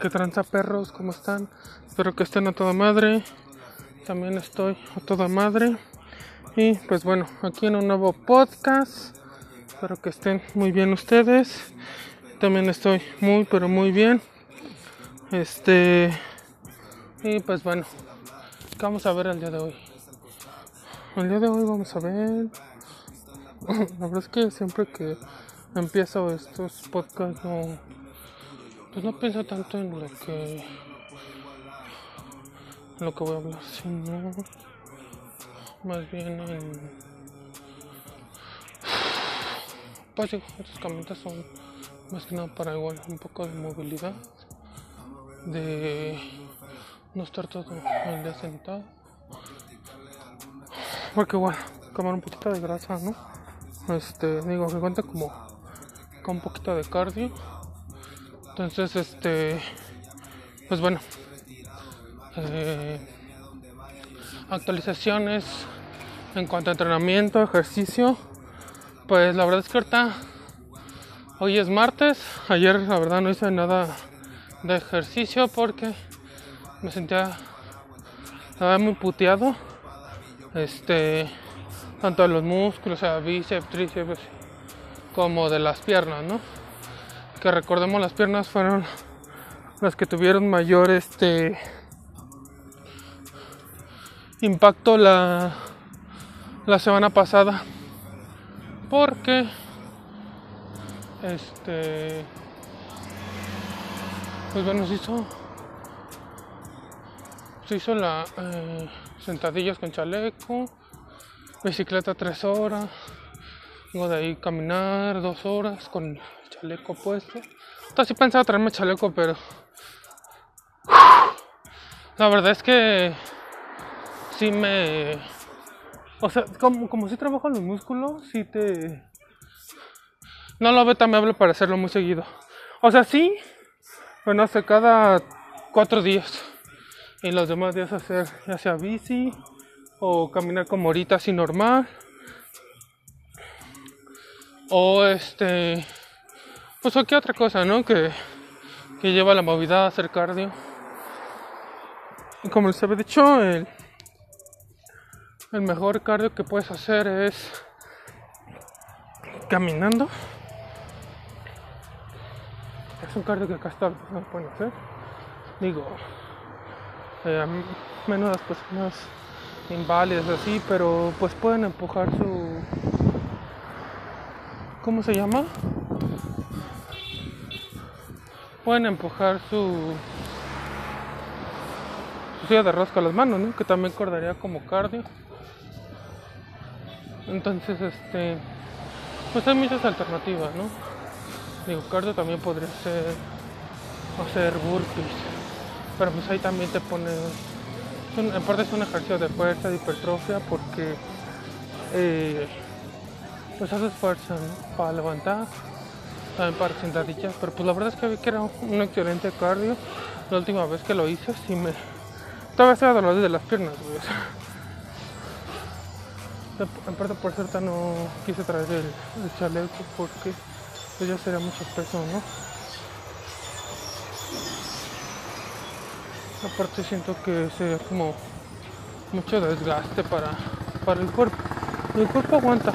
¿Qué tranza perros? ¿Cómo están? Espero que estén a toda madre. También estoy a toda madre. Y pues bueno, aquí en un nuevo podcast. Espero que estén muy bien ustedes. También estoy muy, pero muy bien. Este. Y pues bueno, ¿qué vamos a ver el día de hoy? El día de hoy vamos a ver. La verdad es que siempre que empiezo estos podcasts no pues no pienso tanto en lo que lo que voy a hablar sino más bien en pues sí, estas camionetas son más que nada para igual un poco de movilidad de no estar todo el día sentado. Porque bueno comer un poquito de grasa no este digo que cuenta como con un poquito de cardio entonces, este, pues bueno, eh, actualizaciones en cuanto a entrenamiento, ejercicio. Pues la verdad es que ahorita, hoy es martes, ayer la verdad no hice nada de ejercicio porque me sentía estaba muy puteado. Este, tanto de los músculos, o sea, bíceps, tríceps, como de las piernas, ¿no? Que recordemos las piernas fueron las que tuvieron mayor este impacto la, la semana pasada porque este pues bueno se hizo se hizo la eh, sentadillas con chaleco bicicleta tres horas luego de ahí caminar dos horas con chaleco puesto. Entonces sí pensaba traerme chaleco, pero la verdad es que sí me... O sea, como, como si trabajo en los músculos, sí te... No lo veo tan para hacerlo muy seguido. O sea, sí, pero no sé, cada cuatro días. Y los demás días hacer ya sea bici o caminar como ahorita así normal. O este pues aquí otra cosa, ¿no? Que, que lleva la movilidad a hacer cardio. Y como les había dicho, el, el mejor cardio que puedes hacer es caminando. Es un cardio que acá está no pueden hacer. Digo, eh, menos las personas inválidas así, pero pues pueden empujar su... ¿Cómo se llama? Pueden empujar su, su silla de rosca a las manos, ¿no? Que también cordaría como cardio. Entonces, este, pues hay muchas alternativas, ¿no? Digo, cardio también podría ser hacer burpees, pero pues ahí también te pone, en parte es un ejercicio de fuerza, de hipertrofia, porque eh, pues haces fuerza ¿no? para levantar también para sentadillas, pero pues la verdad es que vi que era un excelente cardio. La última vez que lo hice, sí me. Todavía estaba dolor de las piernas, güey. En parte por cierto no quise traer el, chaleco porque pues ya sería mucho peso, ¿no? Aparte siento que sería como mucho desgaste para, para el cuerpo. El cuerpo aguanta.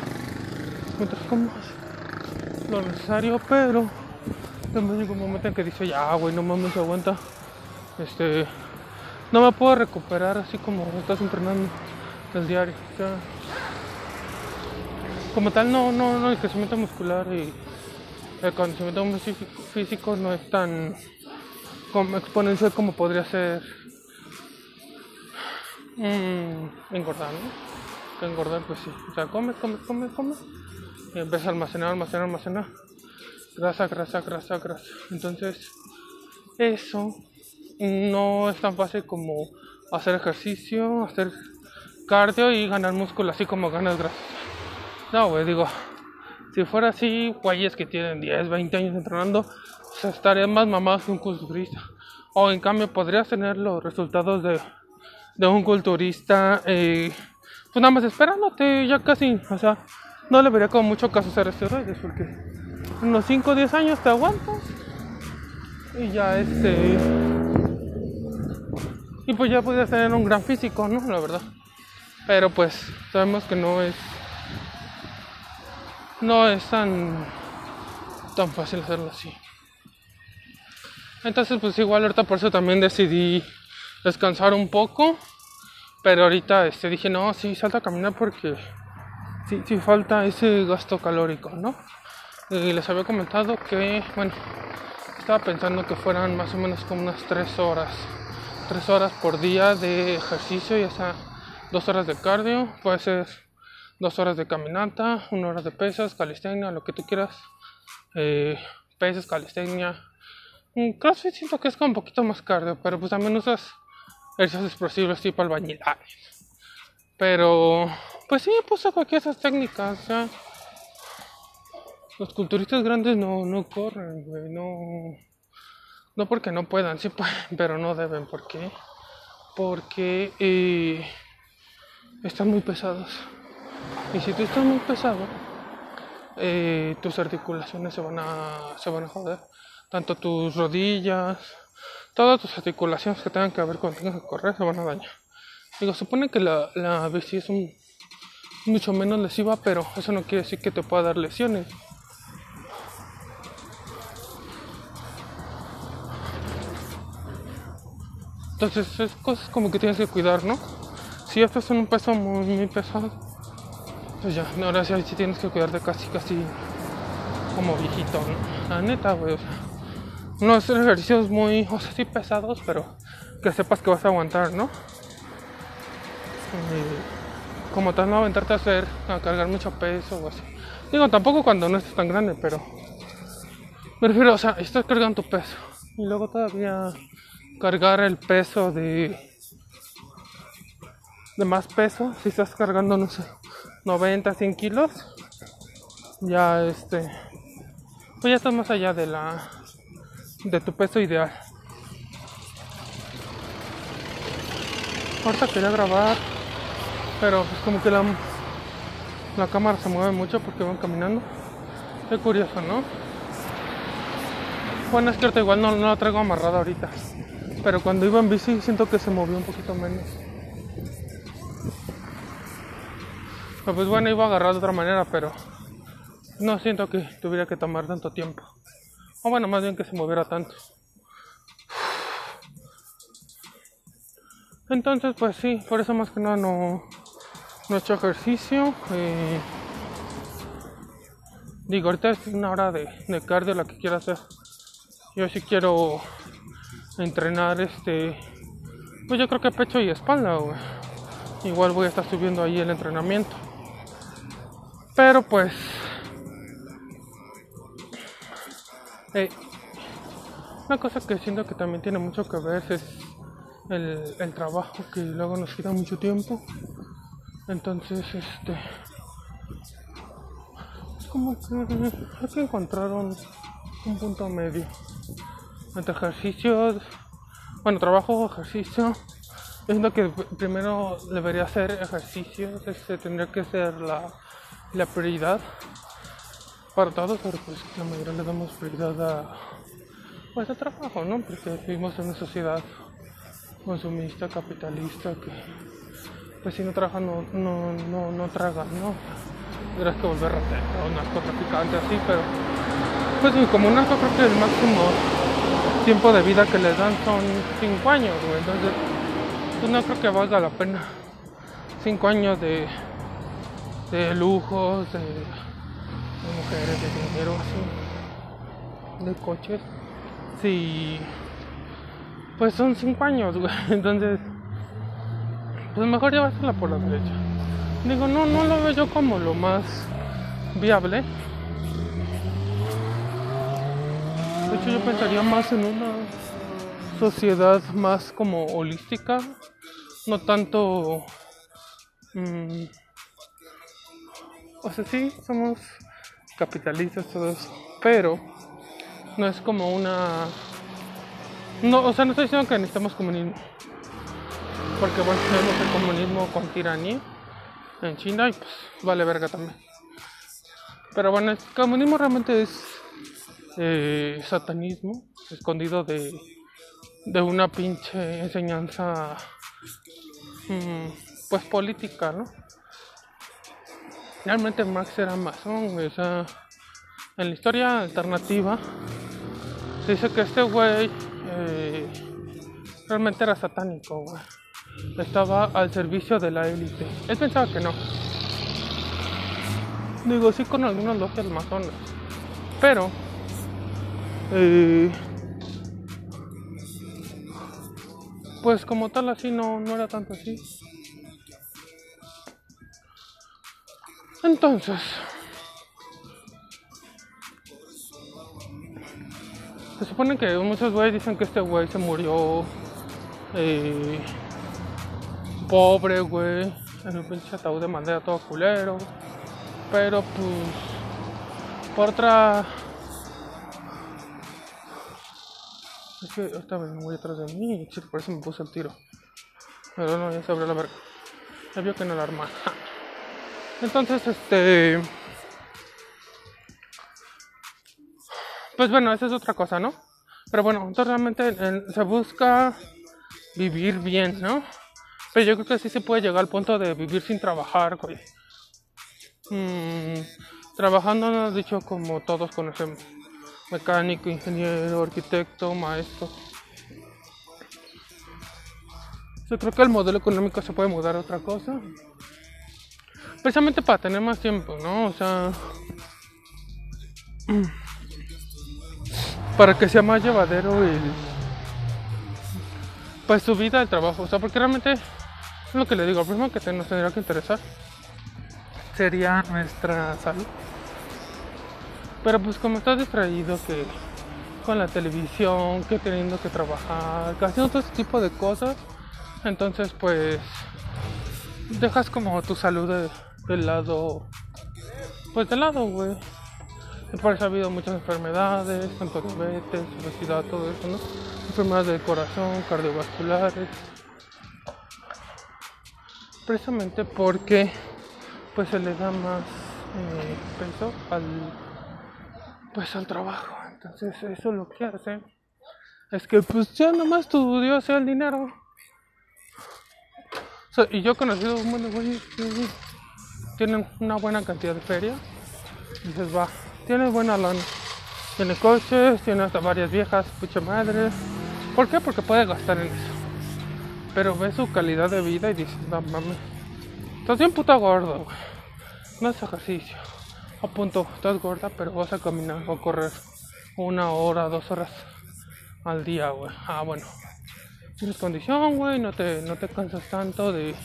Mientras como lo necesario, pero también llega un momento en que dice, ya, güey, no mames, aguanta. Este, no me puedo recuperar así como estás entrenando el diario. O sea, como tal, no, no, no, el crecimiento muscular y el conocimiento físico no es tan exponencial como podría ser mm, engordar, ¿no? engordar, pues sí. O sea, come, come, come, come y empieza a almacenar, almacenar, almacenar. Grasa, grasa, grasa, grasa. Entonces, eso no es tan fácil como hacer ejercicio, hacer cardio y ganar músculo así como ganas grasa. No, güey, digo, si fuera así, güeyes que tienen 10, 20 años entrenando, pues estarían más mamados que un culturista. O en cambio, podrías tener los resultados de, de un culturista, eh, pues nada más esperándote, ya casi, o sea, no le vería como mucho caso hacer esteroides porque unos 5 o 10 años te aguantas Y ya este. Y pues ya podías tener un gran físico, ¿no? La verdad. Pero pues sabemos que no es. No es tan. tan fácil hacerlo así. Entonces pues igual ahorita por eso también decidí descansar un poco. Pero ahorita este, dije, no, sí, salta a caminar porque sí, sí falta ese gasto calórico, ¿no? Y les había comentado que, bueno, estaba pensando que fueran más o menos como unas 3 horas. 3 horas por día de ejercicio, ya sea 2 horas de cardio, puede ser 2 horas de caminata, 1 hora de pesas, calistenia, lo que tú quieras. Eh, pesas, calistenia. CrossFit siento que es como un poquito más cardio, pero pues también usas esos explosivos tipo albañil. Pero, pues sí, puso cualquiera de esas técnicas. Los culturistas grandes no, no corren, güey. No, no porque no puedan, sí pueden, pero no deben. ¿Por qué? Porque eh, están muy pesados. Y si tú estás muy pesado, eh, tus articulaciones se van a, se van a joder. Tanto tus rodillas, todas tus articulaciones que tengan que ver con tengas que correr se van a dañar. Digo, supone que la, la bici es un, mucho menos lesiva, pero eso no quiere decir que te pueda dar lesiones. Entonces es cosas como que tienes que cuidar, ¿no? Si estás en un peso muy, muy pesado, pues ya, ahora sí, sí tienes que cuidarte casi, casi como viejito, ¿no? La neta, güey, o sea unos ejercicios muy, o sea, sí pesados, pero que sepas que vas a aguantar, ¿no? Como tal, no aventarte a hacer, a cargar mucho peso o así. Digo, tampoco cuando no estés tan grande, pero me refiero, o sea, estás cargando tu peso y luego todavía cargar el peso de de más peso, si estás cargando, no sé, 90, 100 kilos, ya este, pues ya estás más allá de la de tu peso ideal. Ahorita quería grabar, pero pues como que la, la cámara se mueve mucho porque van caminando. Qué curioso, ¿no? Bueno, es ahorita igual no, no la traigo amarrada ahorita. Pero cuando iba en bici siento que se movió un poquito menos. Pero pues bueno, iba a agarrar de otra manera, pero no siento que tuviera que tomar tanto tiempo. O bueno, más bien que se moviera tanto. Entonces, pues sí, por eso más que nada no, hecho ejercicio. Eh, digo, ahorita es una hora de, de cardio la que quiero hacer. Yo sí quiero entrenar este. Pues yo creo que pecho y espalda, Igual voy a estar subiendo ahí el entrenamiento. Pero pues Eh, una cosa que siento que también tiene mucho que ver es el, trabajo que luego nos quita mucho tiempo. Entonces, este. Es como que hay que encontrar un, punto medio entre ejercicios. Bueno, trabajo, ejercicio. Yo siento que primero debería hacer ejercicios, este, tendría que ser la, la prioridad para todos, pero pues la mayoría le damos prioridad a pues a trabajo, ¿no? Porque vivimos en una sociedad consumista, capitalista, que pues si no trabajan no, no, no, no tragan, ¿no? Tendrás que volver ratero narcotraficante así, pero pues como un narco creo que el máximo tiempo de vida que les dan son 5 años, güey. Entonces, pues no creo que valga la pena 5 años de, de lujos, de de mujeres, de dinero, así, de coches. Sí, pues son 5 años, güey. Entonces, pues mejor llevársela por la derecha. Digo, no, no lo veo yo como lo más viable. De hecho, yo pensaría más en una sociedad más como holística, no tanto... Mmm, o sea, sí, somos capitalistas, todo eso. Pero no es como una. No, o sea, no estoy diciendo que necesitamos comunismo. Porque bueno, tenemos el comunismo con tiranía en China y pues vale verga también. Pero bueno, el comunismo realmente es eh, satanismo escondido de, de una pinche enseñanza mm, pues política, ¿no? Realmente Max era masón, o sea, en la historia alternativa se dice que este güey eh, realmente era satánico, güey. Estaba al servicio de la élite. Él pensaba que no. Digo, sí con algunos logias masones. Pero eh, pues como tal así no, no era tanto así. Entonces, se supone que muchos güeyes dicen que este güey se murió eh, pobre, güey, en un pinche ataúd de madera todo culero. Pero pues, por otra Es que ahorita me voy atrás de mí y por eso me puse el tiro. Pero no, ya se abrió la verga. Ya vio que no la arma. Entonces, este. Pues bueno, esa es otra cosa, ¿no? Pero bueno, entonces realmente se busca vivir bien, ¿no? Pero yo creo que sí se puede llegar al punto de vivir sin trabajar, güey. Mm, trabajando, no dicho como todos conocemos mecánico, ingeniero, arquitecto, maestro. Yo creo que el modelo económico se puede mudar a otra cosa. Precisamente para tener más tiempo, ¿no? O sea... Para que sea más llevadero el... Pues su vida, el trabajo. O sea, porque realmente lo que le digo. Primero que nos tendría que interesar sería nuestra salud. Pero pues como estás distraído que con la televisión, que teniendo que trabajar, que haciendo todo ese tipo de cosas, entonces pues dejas como tu salud de, del lado, pues del lado, güey. Por eso ha habido muchas enfermedades, tanto diabetes, obesidad, todo eso, ¿no? Enfermedades del corazón, cardiovasculares. Precisamente porque pues se le da más eh, peso al pues al trabajo. Entonces eso lo que hace es que pues ya nomás tu Dios sea el dinero. y yo he conocido un buen güey tienen una buena cantidad de feria. Dices, va, tiene buena lana. Tiene coches, tiene hasta varias viejas, pucha madre. ¿Por qué? Porque puede gastar en eso. Pero ve su calidad de vida y dices, no mames. Estás bien puta gordo, güey. No es ejercicio a punto, estás gorda, pero vas a caminar o correr una hora, dos horas al día, güey. Ah, bueno. Tienes condición, güey, no te, no te cansas tanto de,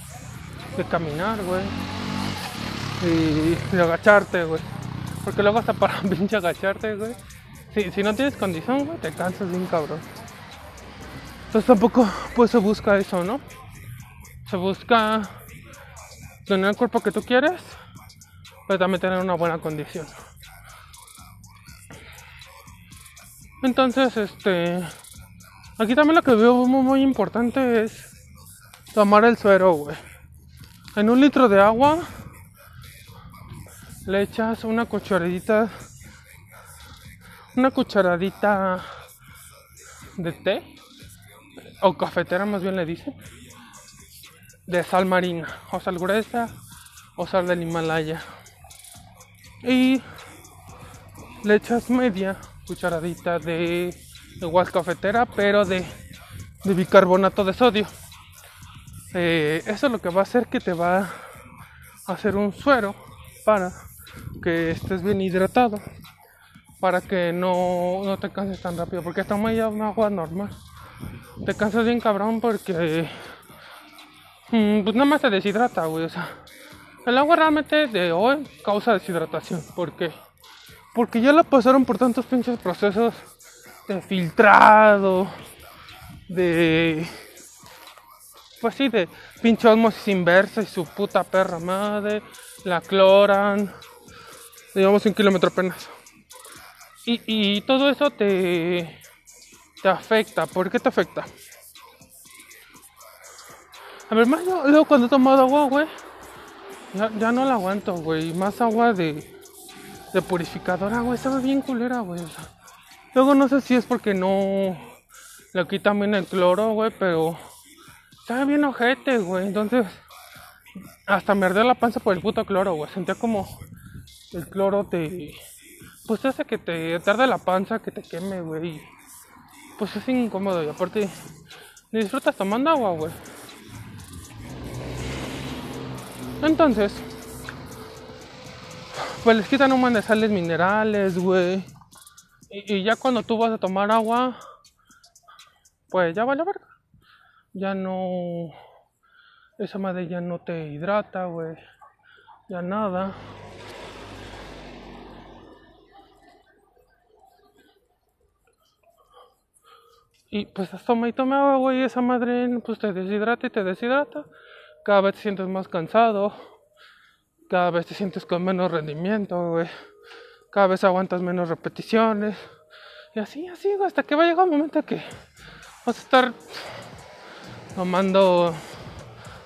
de caminar, güey. Y de agacharte, güey. Porque luego hasta para pinche agacharte, güey. Si, si no tienes condición, güey, te cansas bien cabrón. Entonces tampoco pues se busca eso, ¿no? Se busca tener el cuerpo que tú quieres pero también tener una buena condición. Entonces, este, aquí también lo que veo muy, muy importante es tomar el suero, güey. En un litro de agua le echas una cucharadita, una cucharadita de té, o cafetera más bien le dicen, de sal marina, o sal gruesa, o sal del Himalaya. Y le echas media cucharadita de igual cafetera pero de, bicarbonato de sodio. Eh, eso es lo que va a hacer que te va a hacer un suero para que estés bien hidratado para que no, no te canses tan rápido porque toma ya una agua normal te cansas bien cabrón porque mm, pues nada más te deshidrata güey o sea el agua realmente de hoy causa deshidratación. ¿Por qué? Porque ya la pasaron por tantos pinches procesos de filtrado, de. Pues sí, de pinche osmosis inversa y su puta perra madre. La cloran. Digamos un kilómetro apenas. Y, y todo eso te. Te afecta. ¿Por qué te afecta? A ver, más luego cuando he tomado agua, güey ya, no la aguanto, güey. Más agua de, de purificadora, güey. Estaba bien culera, güey. Luego no sé si es porque no le quitan bien el cloro, güey, pero estaba bien ojete, güey. Entonces, hasta me ardió la panza por el puto cloro, güey. Sentía como el cloro te. Pues hace que te tarde la panza, que te queme, güey. Pues es incómodo y aparte, disfrutas tomando agua, güey. Entonces, pues les quitan un montón de sales minerales, güey. Y, y, ya cuando tú vas a tomar agua, pues ya vale verga. Ya no. Esa madre ya no te hidrata, güey. Ya nada. Y pues toma y toma agua, güey. Esa madre pues te deshidrata y te deshidrata. Cada vez te sientes más cansado. Cada vez te sientes con menos rendimiento, güey. Cada vez aguantas menos repeticiones. Y así, así, güey, hasta que va a llegar un momento que vas a estar tomando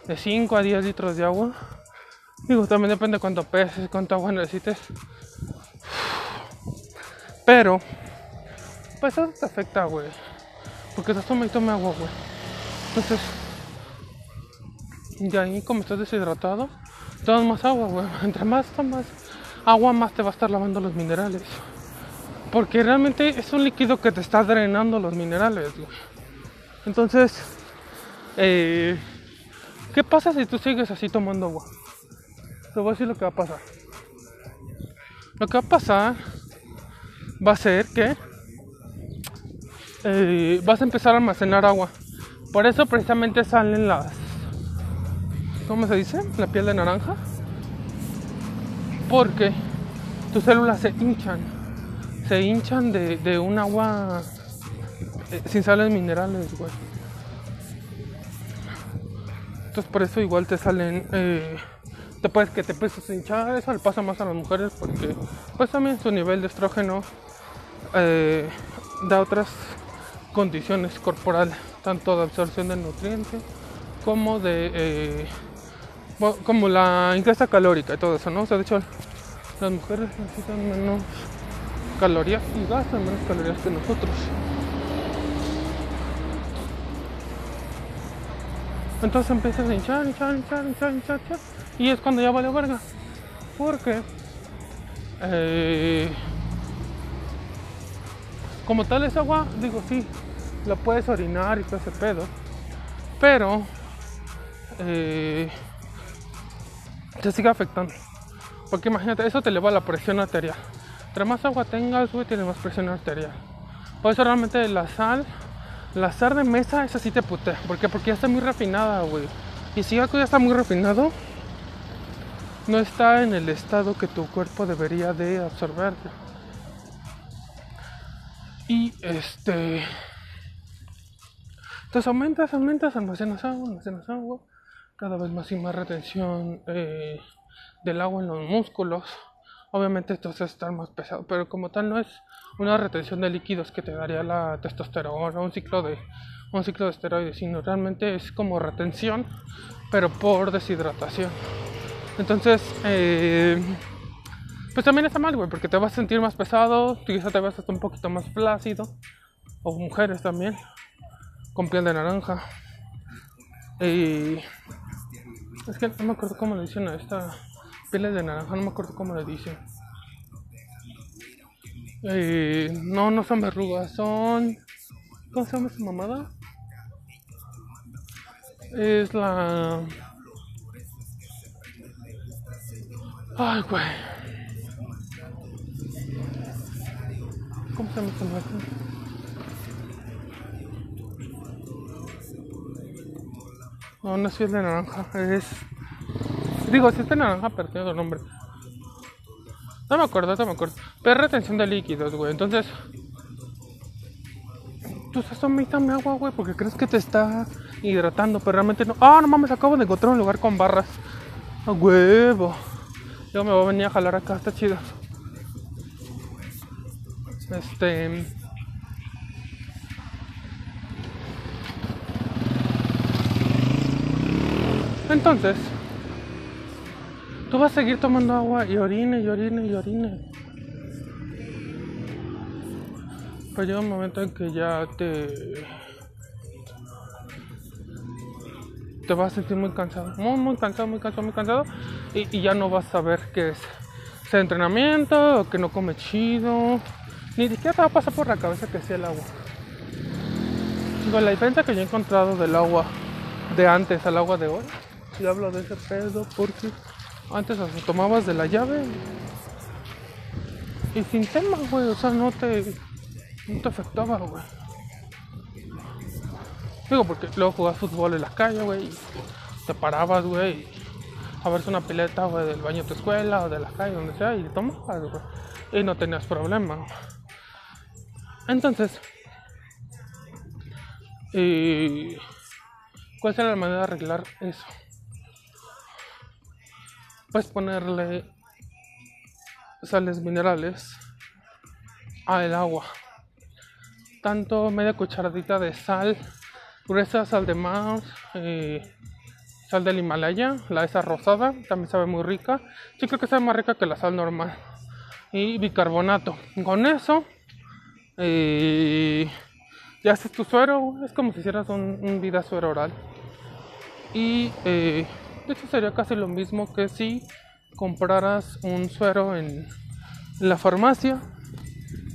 de 5 a 10 litros de agua. Digo, también depende de cuánto peses, cuánto agua necesites. Pero, pues eso te afecta, güey. Porque estás tomando y toma agua, güey. Entonces, de ahí como estás deshidratado, tomas más agua, güey. Entre más tomas agua, más te va a estar lavando los minerales. Porque realmente es un líquido que te está drenando los minerales, güey. Entonces, eh, ¿qué pasa si tú sigues así tomando agua? Te voy a decir lo que va a pasar. Lo que va a pasar va a ser que eh, vas a empezar a almacenar agua. Por eso precisamente salen las... ¿Cómo se dice? La piel de naranja. Porque tus células se hinchan. Se hinchan de, un agua eh, sin sales minerales, güey. Entonces por eso igual te salen... Eh, te puedes que te puedes hinchar. Eso le pasa más a las mujeres porque pues también su nivel de estrógeno da otras condiciones corporales, tanto de absorción de nutrientes como de eh, como la ingesta calórica y todo eso, ¿no? O sea, de hecho, las mujeres necesitan menos calorías y gastan menos calorías que nosotros. Entonces empiezas a hinchar, hinchar, hinchar, hinchar, hinchar, y es cuando ya vale verga. Porque eh, como tal es agua, digo sí, lo puedes orinar y todo ese pedo. Pero eh, te sigue afectando. Porque imagínate, eso te eleva la presión arterial. Entre más agua tengas, güey, tienes más presión arterial. Por eso realmente la sal, la sal de mesa, esa sí te putea. ¿Por qué? Porque ya está muy refinada, güey. Y si algo ya está muy refinado, no está en el estado que tu cuerpo debería de absorber. Y este... Entonces aumentas, aumentas, almacenas agua, almacenas agua, cada vez más y más retención eh, del agua en los músculos. Obviamente esto a estar más pesado, pero como tal no es una retención de líquidos que te daría la testosterona, un ciclo de un ciclo de esteroides, sino realmente es como retención, pero por deshidratación. Entonces, eh, pues también está mal, güey, porque te vas a sentir más pesado, quizás te vas a estar un poquito más flácido, o mujeres también con piel de naranja. Y es que no me acuerdo cómo le dicen a esta piel de naranja, no me acuerdo cómo le dicen. no, no son verrugas, son. ¿Cómo se llama esa mamada? Es la. Ay, güey. ¿Cómo se llama esta mamada? No, no es de naranja, es. Digo, si es de naranja, pero tiene nombre. No me acuerdo, no me acuerdo. Pero es retención de líquidos, güey. Entonces. Tú estás tomando agua, güey, porque crees que te está hidratando, pero realmente no. Ah, no mames, acabo de encontrar un lugar con barras. A huevo. Yo me voy a venir a jalar acá, está chido. Este. Entonces, tú vas a seguir tomando agua y orine y orine y orine. Pero llega un momento en que ya te. Te vas a sentir muy cansado. Muy, muy cansado, muy cansado, muy cansado. Y, ya no vas a saber qué es. Sea entrenamiento, o que no come chido. Ni siquiera te va a pasar por la cabeza que sea el agua. Digo, la diferencia que yo he encontrado del agua de antes al agua de hoy. Y hablo de ese pedo porque antes sea, tomabas de la llave y sin tema, güey. O sea, no te, no te afectaba, güey. Digo, porque luego jugabas fútbol en la calle, güey. Te parabas, güey. A verse una pileta, güey, del baño de tu escuela o de la calle, donde sea, y tomabas, güey. Y no tenías problema. Entonces, y ¿cuál será la manera de arreglar eso? Pues ponerle sales minerales al agua. Tanto media cucharadita de sal gruesa, sal de mar, eh, sal del Himalaya, la esa rosada, también sabe muy rica. Yo creo que sabe más rica que la sal normal. Y bicarbonato. Con eso, eh, ya haces tu suero, es como si hicieras un, un vida suero oral. Y eh, hecho sería casi lo mismo que si compraras un suero en la farmacia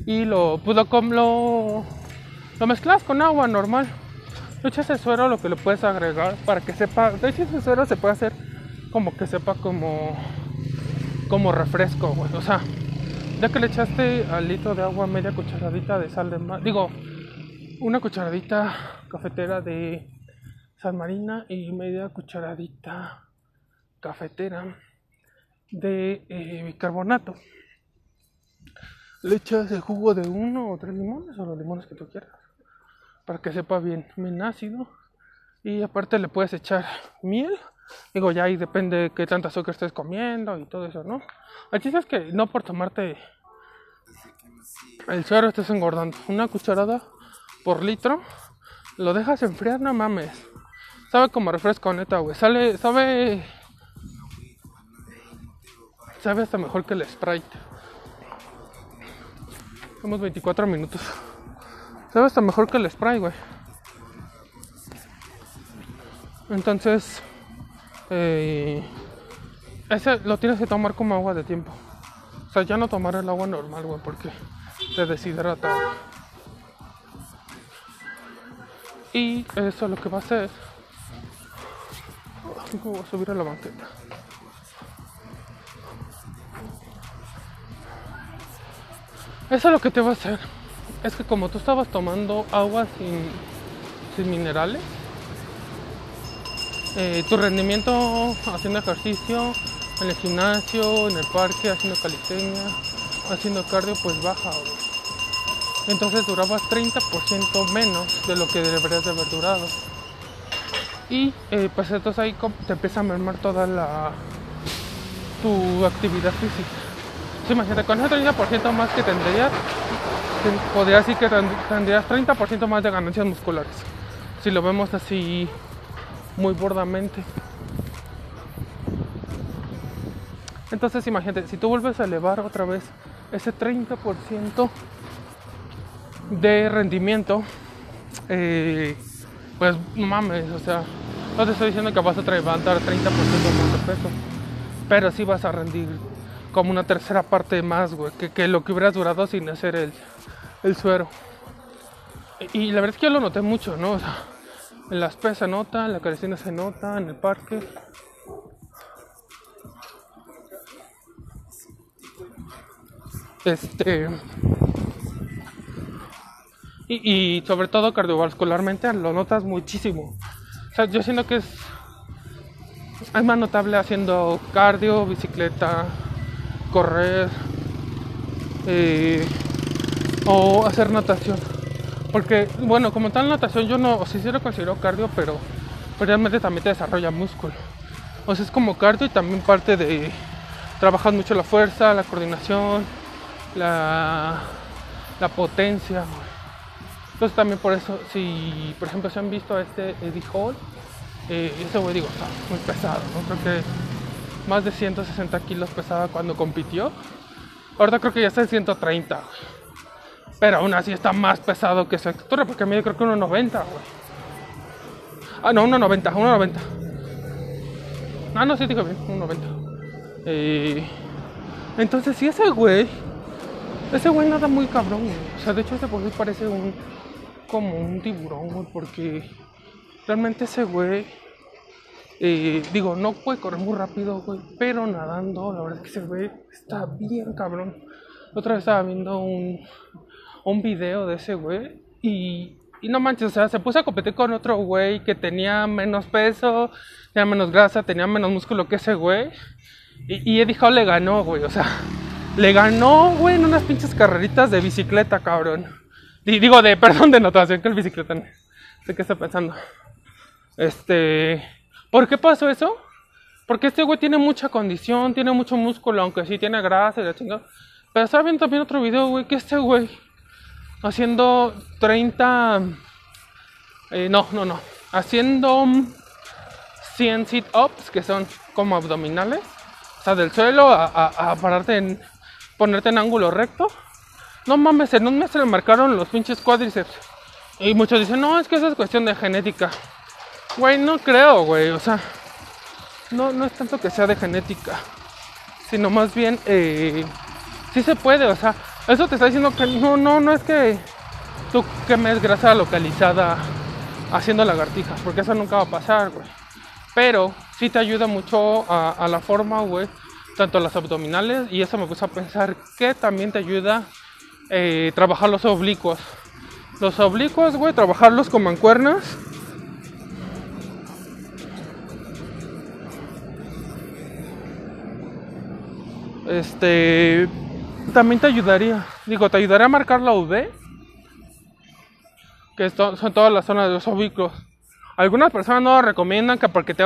y lo, pues lo, lo, lo mezclas con agua normal. De hecho ese suero lo que le puedes agregar para que sepa, de hecho ese suero se puede hacer como que sepa como, como refresco. O sea, ya que le echaste al litro de agua media cucharadita de sal de mar, digo, una cucharadita cafetera de sal marina y media cucharadita cafetera de eh, bicarbonato. Le echas el jugo de uno o tres limones o los limones que tú quieras para que sepa bien, bien ácido. Y aparte le puedes echar miel. Digo, ya ahí depende de qué tanto azúcar estés comiendo y todo eso, ¿no? El es que no por tomarte el suero estés engordando. Una cucharada por litro. Lo dejas enfriar, no mames. Sabe como refresco, neta, güey. Sale, sabe. Sabe hasta mejor que el Sprite. Somos 24 minutos. Sabe hasta mejor que el Sprite, güey. Entonces, eh, ese lo tienes que tomar como agua de tiempo. O sea, ya no tomar el agua normal, güey, porque te deshidrata. Y eso lo que va a hacer. Ay, ¿Cómo voy a subir a la banqueta? Eso lo que te va a hacer es que como tú estabas tomando agua sin, sin minerales, eh, tu rendimiento haciendo ejercicio, en el gimnasio, en el parque, haciendo calistenia, haciendo cardio, pues baja. Entonces durabas 30% menos de lo que deberías de haber durado. Y eh, pues entonces ahí te empieza a mermar toda la tu actividad física. Sí, imagínate, con ese 30% más que tendrías, ten- podría decir que tend- tendrías 30% más de ganancias musculares. Si lo vemos así muy bordamente. Entonces imagínate, si tú vuelves a elevar otra vez ese 30% de rendimiento, eh, pues no mames, o sea, no te estoy diciendo que vas a levantar 30% más de peso, pero sí vas a rendir como una tercera parte más, güey, que, que lo que hubieras durado sin hacer el, el suero. Y, la verdad es que yo lo noté mucho, ¿no? O sea, en las pesas se nota, en la calistenia se nota, en el parque. Este. Y, sobre todo cardiovascularmente lo notas muchísimo. O sea, yo siento que es, es más notable haciendo cardio, bicicleta, correr eh, o hacer natación. Porque, bueno, como tal natación yo no, o sea, sí lo considero cardio, pero, pero realmente también te desarrolla músculo. O sea, es como cardio y también parte de trabajar mucho la fuerza, la coordinación, la, la potencia. Entonces también por eso, si por ejemplo se han visto a este Eddie Hall, eh, ese güey digo, está muy pesado, ¿no? Creo que más de 160 kilos pesaba cuando compitió. Ahorita creo que ya está en 130. güey. Pero aún así está más pesado que su estatura, porque mide creo que 1.90, güey. Ah, no, 1.90, 1.90. Ah, no, sí, digo bien, 1.90. Eh, entonces, sí, ese güey, ese güey nada muy cabrón, güey. O sea, de hecho, ese güey parece un, como un tiburón, güey, porque realmente ese güey, eh, digo, no puede correr muy rápido, güey, pero nadando, la verdad es que ese güey está bien cabrón. Otra vez estaba viendo un, un video de ese güey y, no manches, o sea, se puso a competir con otro güey que tenía menos peso, tenía menos grasa, tenía menos músculo que ese güey. Y, y Eddie le ganó, güey, o sea, le ganó, güey, en unas pinches carreritas de bicicleta, cabrón. Digo, de, perdón, de natación, que el bicicleta, no sé qué está pensando. Este, ¿por qué pasó eso? Porque este güey tiene mucha condición, tiene mucho músculo, aunque sí tiene grasa y la chingada. Pero estaba viendo también otro video, güey, que este güey haciendo 30. Eh, no, no, no. Haciendo 100 sit-ups, que son como abdominales. O sea, del suelo a pararte en. ponerte en ángulo recto. No mames, en un mes se le marcaron los pinches cuádriceps. Y muchos dicen, no, es que eso es cuestión de genética. Güey, no creo, güey. O sea, no, no es tanto que sea de genética. Sino más bien, eh, sí se puede, o sea, eso te está diciendo que no, no, no es que tú quemes grasa localizada haciendo lagartijas, porque eso nunca va a pasar, güey. Pero sí te ayuda mucho a, a la forma, güey, tanto las abdominales, y eso me puso a pensar que también te ayuda eh, trabajar los oblicuos. Los oblicuos, güey, trabajarlos con mancuernas. Este también te ayudaría, digo, te ayudaría a marcar la V, que son todas las zonas de los oblicuos. Algunas personas no lo recomiendan que porque te,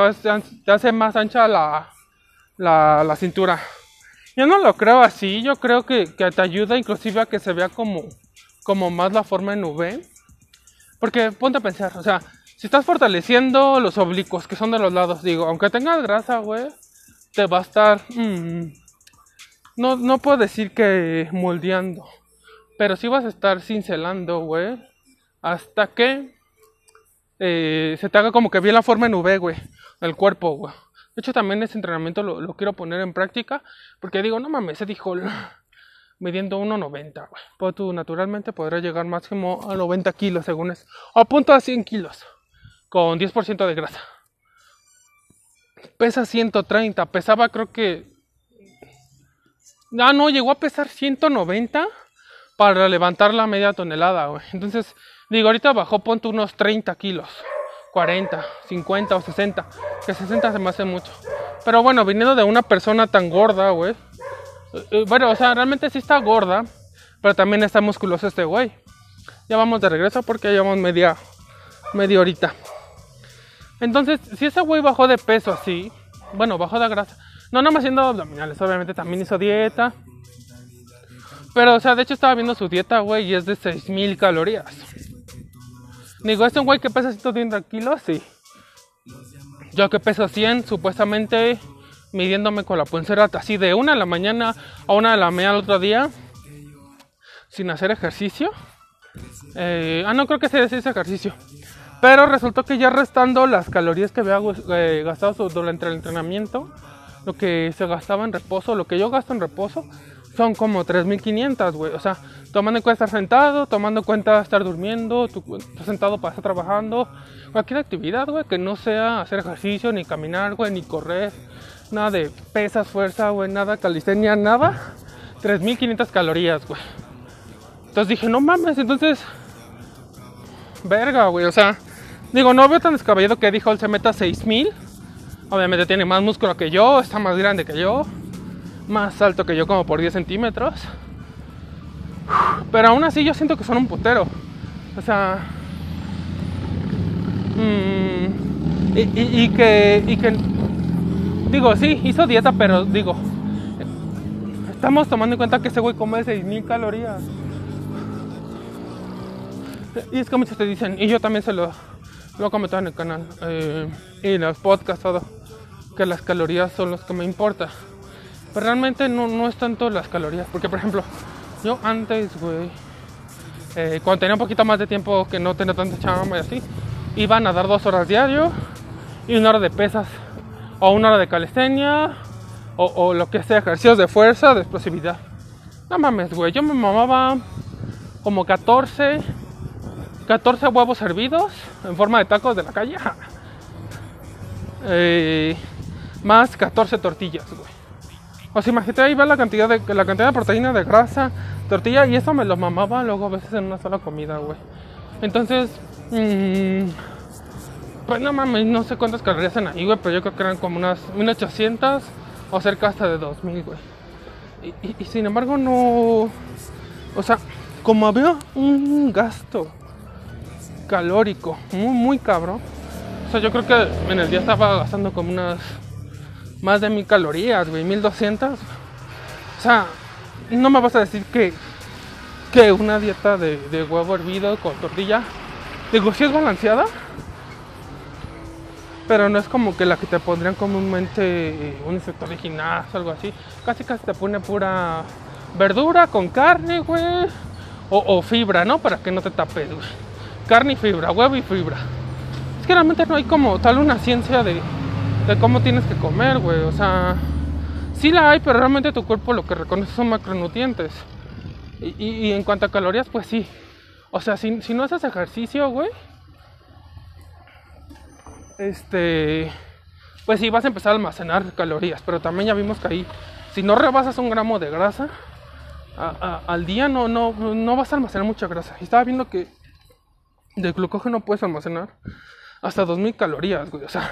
te hace más ancha la, la, la, cintura. Yo no lo creo así, yo creo que, que, te ayuda inclusive a que se vea como, como más la forma en V. Porque ponte a pensar, o sea, si estás fortaleciendo los oblicuos que son de los lados, digo, aunque tengas grasa, güey, te va a estar... Mmm, no, no puedo decir que moldeando, pero sí vas a estar cincelando, güey, hasta que eh, se te haga como que bien la forma en V, güey, el cuerpo, güey. De hecho, también ese entrenamiento lo, quiero poner en práctica, porque digo, no mames, se dijo midiendo 1,90, güey. Pues tú naturalmente podrás llegar máximo a 90 kilos, según es, o a punto a 100 kilos, con 10% de grasa. Pesa 130, pesaba creo que Ah, no, llegó a pesar 190 para levantar la media tonelada, güey. Entonces, digo, ahorita bajó, ponte unos 30 kilos. 40, 50 o 60. Que 60 se me hace mucho. Pero bueno, viniendo de una persona tan gorda, güey. Eh, bueno, o sea, realmente sí está gorda. Pero también está musculoso este güey. Ya vamos de regreso porque ya llevamos media, media horita. Entonces, si ese güey bajó de peso así, bueno, bajó de grasa. No, nada más haciendo abdominales, obviamente también hizo dieta. Pero, o sea, de hecho estaba viendo su dieta, güey, y es de 6000 calorías. Digo, ¿es un güey que pesa 130 kilos? Sí. Yo que peso 100, supuestamente midiéndome con la pulsera así de una de la mañana a una de la mañana al otro día, sin hacer ejercicio. Eh, ah, no creo que sea ese ejercicio. Pero resultó que ya restando las calorías que había eh, gastado durante el entrenamiento, lo que se gastaba en reposo, lo que yo gasto en reposo, son como 3.500, güey. O sea, tomando en cuenta estar sentado, tomando en cuenta estar durmiendo, tú, sentado para estar trabajando, cualquier actividad, güey, que no sea hacer ejercicio, ni caminar, güey, ni correr, nada de pesas, fuerza, güey, nada, calistenia, nada. 3.500 calorías, güey. Entonces dije, no mames, entonces... Verga, güey, o sea... Digo, no veo tan descabellado que dijo él se meta 6.000 Obviamente tiene más músculo que yo, está más grande que yo, más alto que yo como por 10 centímetros. Pero aún así yo siento que son un putero. O sea... Mmm, y, y, y, que, y que... Digo, sí, hizo dieta, pero digo... Estamos tomando en cuenta que ese güey come 6.000 calorías. Y es que muchos te dicen, y yo también se lo, lo he comentado en el canal, eh, y en los podcasts, todo que las calorías son los que me importan. Pero realmente no, no es tanto las calorías. Porque, por ejemplo, yo antes, güey, eh, cuando tenía un poquito más de tiempo que no tenía tanta chamba y así, iba a nadar dos horas diario y una hora de pesas o una hora de calistenia o, lo que sea, ejercicios de fuerza, de explosividad. No mames, güey, yo me mamaba como 14, 14 huevos hervidos en forma de tacos de la calle. Eh, más 14 tortillas, güey. O sea, imagínate ahí va la cantidad de la cantidad de proteína, de grasa, tortilla y eso me lo mamaba luego a veces en una sola comida, güey. Entonces, mmm, pues no mames, no sé cuántas calorías en ahí, güey, pero yo creo que eran como unas 1800 o cerca hasta de 2000, güey. Y, y, sin embargo no, o sea, como había un gasto calórico muy, muy cabrón, o sea, yo creo que en el día estaba gastando como unas más de mil calorías, güey, 1200. O sea, no me vas a decir que, que una dieta de, de huevo hervido con tortilla, digo, si es balanceada, pero no es como que la que te pondrían comúnmente un instructor de gimnasio algo así. Casi casi te pone pura verdura con carne, güey. O, o, fibra, ¿no? Para que no te tapes, güey. Carne y fibra, huevo y fibra que realmente no hay como tal una ciencia de, de cómo tienes que comer, güey. O sea, sí la hay, pero realmente tu cuerpo lo que reconoce son macronutrientes. Y, en cuanto a calorías, pues sí. O sea, si, no haces ejercicio, güey, este, pues sí vas a empezar a almacenar calorías. Pero también ya vimos que ahí, si no rebasas un gramo de grasa al día, no, no, no vas a almacenar mucha grasa. Y estaba viendo que de glucógeno puedes almacenar hasta 2000 calorías, güey. O sea,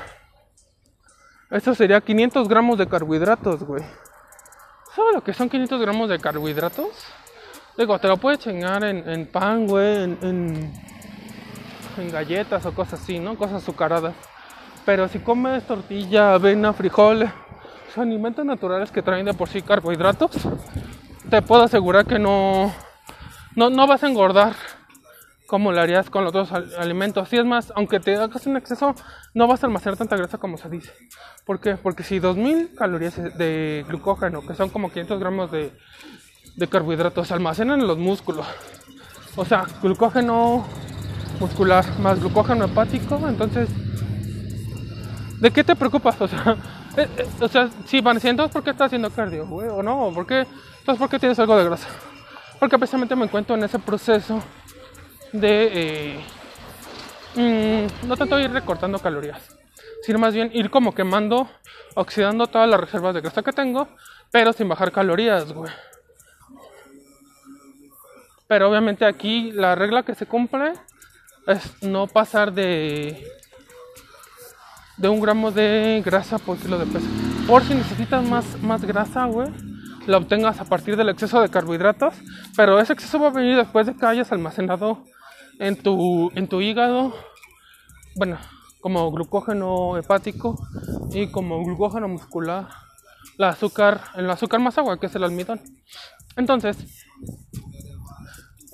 esto sería 500 gramos de carbohidratos, güey. ¿Sabes lo que son 500 gramos de carbohidratos? Digo, te lo puedes chingar en, pan, güey, en, en, en, galletas o cosas así, ¿no? Cosas azucaradas. Pero si comes tortilla, avena, frijoles, son alimentos naturales que traen de por sí carbohidratos, te puedo asegurar que no, no, no vas a engordar como lo harías con los otros alimentos. Si es más, aunque te hagas un exceso, no vas a almacenar tanta grasa como se dice. ¿Por qué? Porque si 2000 calorías de glucógeno, que son como 500 gramos de, de carbohidratos, se almacenan en los músculos, o sea, glucógeno muscular más glucógeno hepático, entonces, ¿de qué te preocupas? O sea, eh, eh, o sea si van entonces ¿por qué estás haciendo cardio, güey? ¿O no? ¿Por qué? Entonces, ¿por qué tienes algo de grasa? Porque precisamente me encuentro en ese proceso de eh, mmm, no tanto ir recortando calorías, sino más bien ir como quemando, oxidando todas las reservas de grasa que tengo, pero sin bajar calorías, güey. Pero obviamente aquí la regla que se cumple es no pasar de de un gramo de grasa por kilo de peso. Por si necesitas más, más grasa, güey, la obtengas a partir del exceso de carbohidratos, pero ese exceso va a venir después de que hayas almacenado en tu, en tu hígado, bueno, como glucógeno hepático y como glucógeno muscular, la azúcar, el azúcar más agua, que es el almidón. Entonces,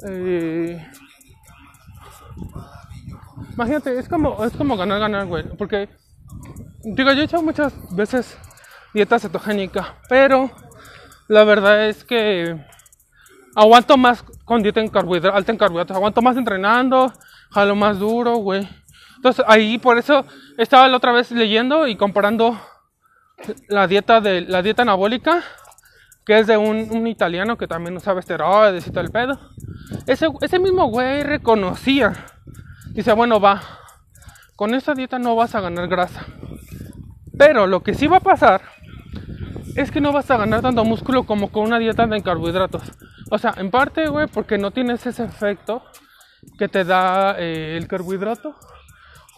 eh, imagínate, es como, es como ganar, ganar, güey, porque, digo, yo he hecho muchas veces dieta cetogénica, pero la verdad es que aguanto más con dieta en carbohidratos, alta en carbohidratos, aguanto más entrenando, jalo más duro, güey. Entonces ahí por eso estaba la otra vez leyendo y comparando la dieta de la dieta anabólica, que es de un, un italiano que también usaba esteroides y todo el pedo. Ese, ese mismo güey reconocía, dice, bueno, va, con esta dieta no vas a ganar grasa. Pero lo que sí va a pasar es que no vas a ganar tanto músculo como con una dieta de carbohidratos. O sea, en parte, güey, porque no tienes ese efecto que te da eh, el carbohidrato.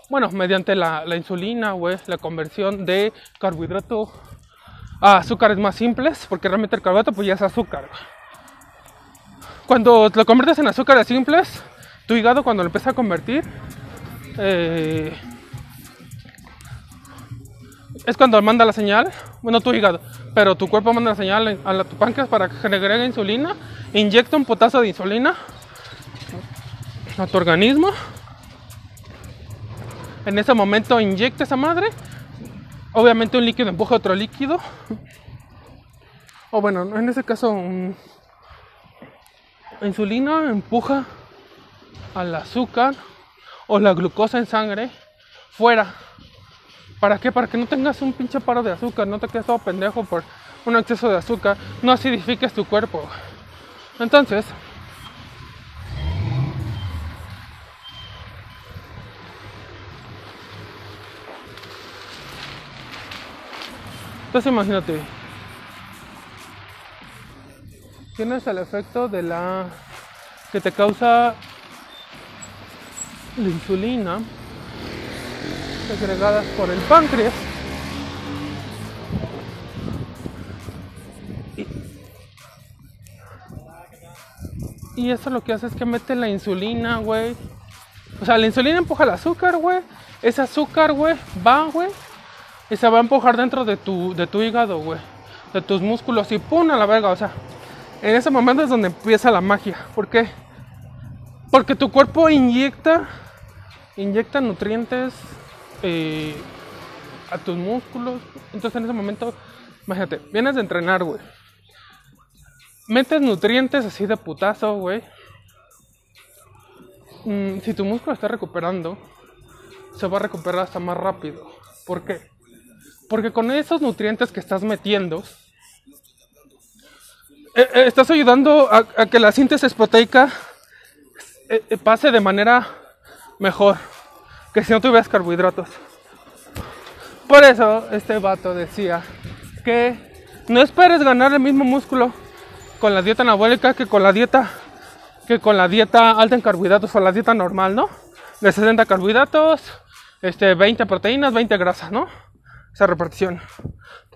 Bueno, mediante la, la insulina, güey, la conversión de carbohidrato a azúcares más simples, porque realmente el carbohidrato pues ya es azúcar. Cuando lo conviertes en azúcares simples, tu hígado cuando lo empieza a convertir, eh, es cuando manda la señal, bueno, tu hígado, pero tu cuerpo manda la señal a la, tu páncreas para que genere insulina, inyecta un potazo de insulina a tu organismo. En ese momento inyecta esa madre. Obviamente un líquido empuja otro líquido. O bueno, en ese caso insulina empuja al azúcar o la glucosa en sangre fuera. ¿Para qué? Para que no tengas un pinche paro de azúcar, no te quedes todo pendejo por un exceso de azúcar, no acidifiques tu cuerpo. Entonces, entonces imagínate, tienes el efecto de la que te causa la insulina segregadas por el páncreas. Y, eso lo que hace es que mete la insulina, güey. O sea, la insulina empuja el azúcar, güey. Ese azúcar, güey, va, güey. Y se va a empujar dentro de tu, de tu hígado, güey. De tus músculos. Y pum, a la verga. O sea, en ese momento es donde empieza la magia. ¿Por qué? Porque tu cuerpo inyecta, inyecta nutrientes eh, a tus músculos. Entonces en ese momento, imagínate, vienes de entrenar, güey. Metes nutrientes así de putazo, güey. Mm, si tu músculo está recuperando, se va a recuperar hasta más rápido. ¿Por qué? Porque con esos nutrientes que estás metiendo, eh, eh, estás ayudando a, que la síntesis proteica pase de manera mejor que si no tuvieras carbohidratos. Por eso este vato decía que no esperes ganar el mismo músculo con la dieta anabólica que con la dieta que con la dieta alta en carbohidratos o la dieta normal, ¿no? De 60 carbohidratos, este 20 proteínas, 20 grasas, ¿no? Esa repartición.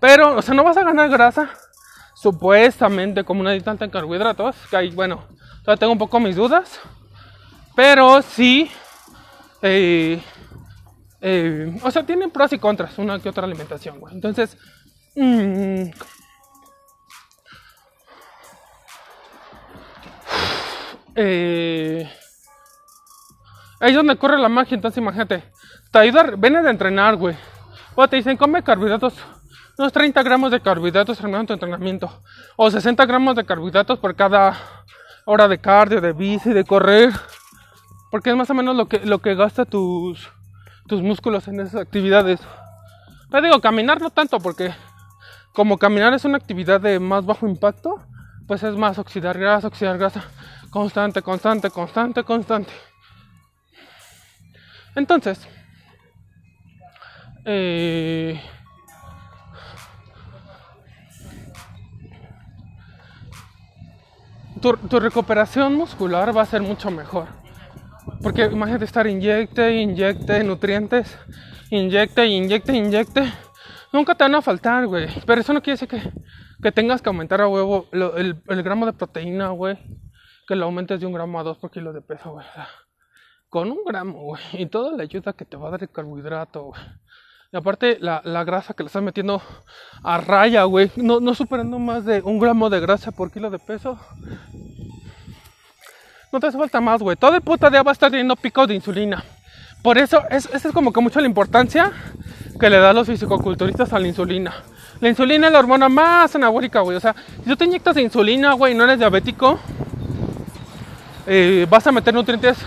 Pero, o sea, no vas a ganar grasa supuestamente como una dieta alta en carbohidratos, que hay, bueno, todavía tengo un poco mis dudas, pero sí eh, eh, o sea, tienen pros y contras, una que otra alimentación, güey. Entonces, mm, eh, ahí es donde corre la magia, entonces imagínate, te ayuda, vienes de entrenar, güey. O te dicen, come carbohidratos, unos 30 gramos de carbohidratos terminando tu entrenamiento. O 60 gramos de carbohidratos por cada hora de cardio, de bici, de correr. Porque es más o menos lo que, lo que gasta tus, tus músculos en esas actividades. Te digo, caminar no tanto porque como caminar es una actividad de más bajo impacto, pues es más oxidar grasa, oxidar grasa, constante, constante, constante, constante. Entonces, eh, tu recuperación muscular va a ser mucho mejor. Porque imagínate estar inyecte, inyecte nutrientes, inyecte, inyecte, inyecte. Nunca te van a faltar, güey. Pero eso no quiere decir que, que tengas que aumentar a huevo el, el, gramo de proteína, güey. Que lo aumentes de un gramo a dos por kilo de peso, güey. con un gramo, güey. Y toda la ayuda que te va a dar el carbohidrato, güey. Y aparte, la, la, grasa que le estás metiendo a raya, güey. No, no superando más de un gramo de grasa por kilo de peso. No te hace falta más, güey. Todo el puta día va a estar teniendo picos de insulina. Por eso, es, esa es como que mucho la importancia que le dan los fisicoculturistas a la insulina. La insulina es la hormona más anabólica, güey. O sea, si tú te inyectas de insulina, güey, y no eres diabético, eh, vas a meter nutrientes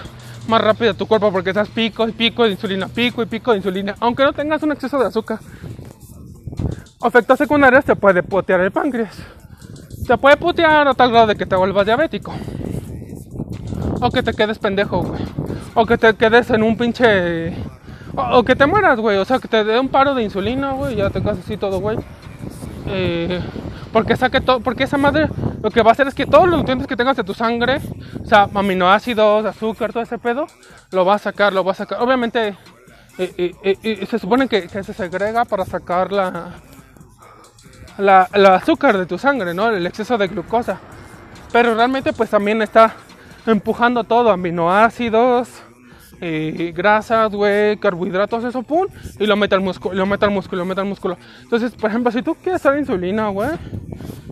más rápido a tu cuerpo porque estás pico y pico de insulina, pico y pico de insulina, aunque no tengas un exceso de azúcar. Efectos secundarios te puede putear el páncreas. Te puede putear a tal grado de que te vuelvas diabético. O que te quedes pendejo, güey. O que te quedes en un pinche. O, que te mueras, güey. O sea, que te dé un paro de insulina, güey. Ya tengas así todo, güey. Eh, porque saque todo. Porque esa madre lo que va a hacer es que todos los nutrientes que tengas de tu sangre, o sea, aminoácidos, azúcar, todo ese pedo, lo va a sacar, lo va a sacar. Obviamente, eh, eh, se supone que, se segrega para sacar la, la, la azúcar de tu sangre, ¿no? El exceso de glucosa. Pero realmente, pues también está empujando todo, aminoácidos, eh, grasas, güey, carbohidratos, eso, pum, y lo mete al músculo, lo mete al músculo, lo mete al músculo. Entonces, por ejemplo, si tú quieres usar insulina, güey,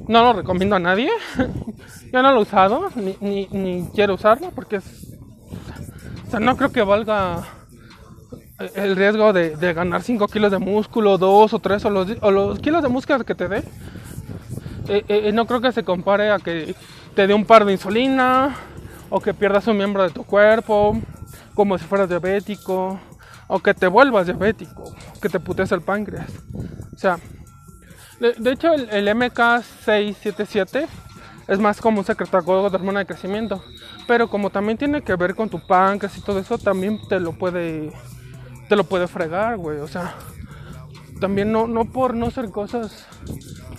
no lo recomiendo a nadie. Yo no lo he usado, ni, ni, quiero usarlo, porque es, no creo que valga el riesgo de, ganar 5 kilos de músculo, 2 o 3 o los, o los kilos de músculo que te dé. Eh, eh, no creo que se compare a que te dé un par de insulina o que pierdas un miembro de tu cuerpo, como si fueras diabético, o que te vuelvas diabético, que te putes el páncreas. O sea, de, hecho el, MK677 es más como un secretario de hormona de crecimiento, pero como también tiene que ver con tu páncreas y todo eso, también te lo puede te lo puede fregar, güey. O sea, también no, no por no ser cosas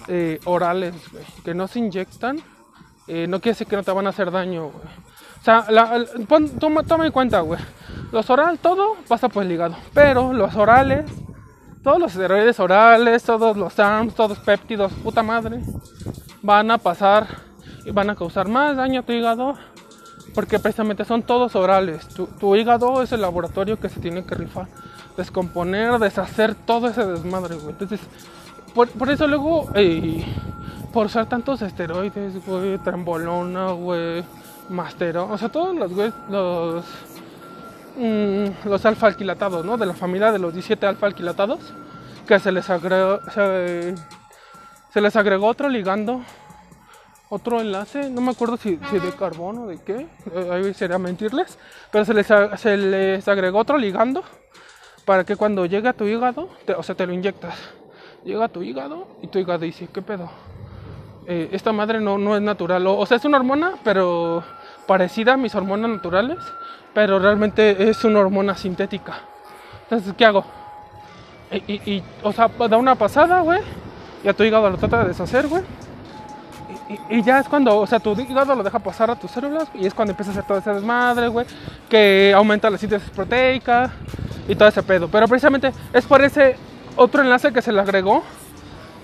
eh, orales, güey, que no se inyectan, eh, no quiere decir que no te van a hacer daño, güey. O sea, toma, toma, en cuenta, güey. Los orales, todo pasa por el hígado. Pero los orales, todos los esteroides orales, todos los ARMS, todos los péptidos, puta madre, van a pasar y van a causar más daño a tu hígado. Porque precisamente son todos orales. Tu, hígado es el laboratorio que se tiene que rifar, descomponer, deshacer todo ese desmadre, güey. Entonces, por, eso luego, por usar tantos esteroides, güey, trembolona, güey Mastero, o sea, todos los, los, mm, los alfa alquilatados, ¿no? De la familia de los 17 alfa alquilatados, que se les agregó, se, les agregó otro ligando, otro enlace, no me acuerdo si, de carbono o de qué, eh, ahí sería mentirles, pero se les, se les agregó otro ligando para que cuando llegue a tu hígado, o sea, te lo inyectas, llega a tu hígado y tu hígado dice, ¿qué pedo? Eh, esta madre no, no es natural, o sea, es una hormona, pero parecida a mis hormonas naturales, pero realmente es una hormona sintética. Entonces, ¿qué hago? Y, o sea, da una pasada, güey, y a tu hígado lo trata de deshacer, güey. Y, ya es cuando, o sea, tu hígado lo deja pasar a tus células y es cuando empieza a hacer todo ese desmadre, güey, que aumenta la síntesis proteica y todo ese pedo. Pero precisamente es por ese otro enlace que se le agregó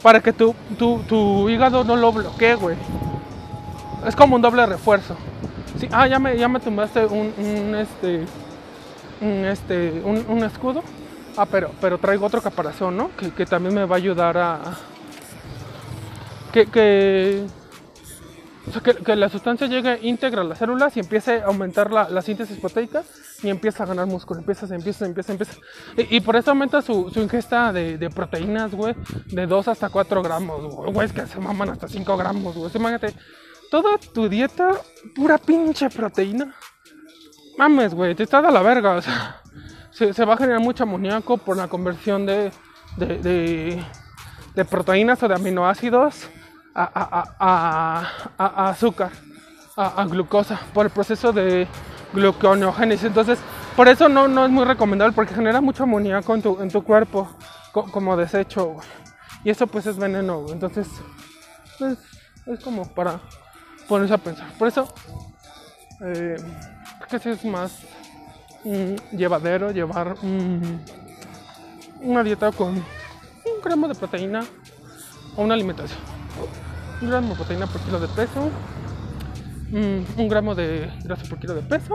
para que tu, tu, tu hígado no lo bloquee, güey. Es como un doble refuerzo. Sí, ah, ya me, ya me tumbaste un, este, un, este, un, escudo. Ah, pero, pero traigo otro caparazón, ¿no? Que, que también me va a ayudar a... Que, que, o sea, que, la sustancia llegue íntegra a las células y empiece a aumentar la, la síntesis proteica y empieza a ganar músculo, empieza, empieza, empieza, empieza. Y, y por eso aumenta su, su ingesta de, de, proteínas, güey, de 2 hasta 4 gramos, güey, es que se maman hasta 5 gramos, güey. Imagínate, toda tu dieta, pura pinche proteína. Mames, güey, te está de la verga. O sea, se, va a generar mucho amoníaco por la conversión de, de, proteínas o de aminoácidos a, a, a, a azúcar, a, glucosa, por el proceso de gluconeogénesis. Entonces, por eso no, no es muy recomendable porque genera mucho amoníaco en tu, en tu cuerpo como desecho. Y eso pues es veneno. Entonces, pues, es como para ponerse a pensar. Por eso, eh, creo que es más mm, llevadero llevar mm, una dieta con un gramo de proteína o una alimentación. Un gramo de proteína por kilo de peso, mm, un gramo de grasa por kilo de peso.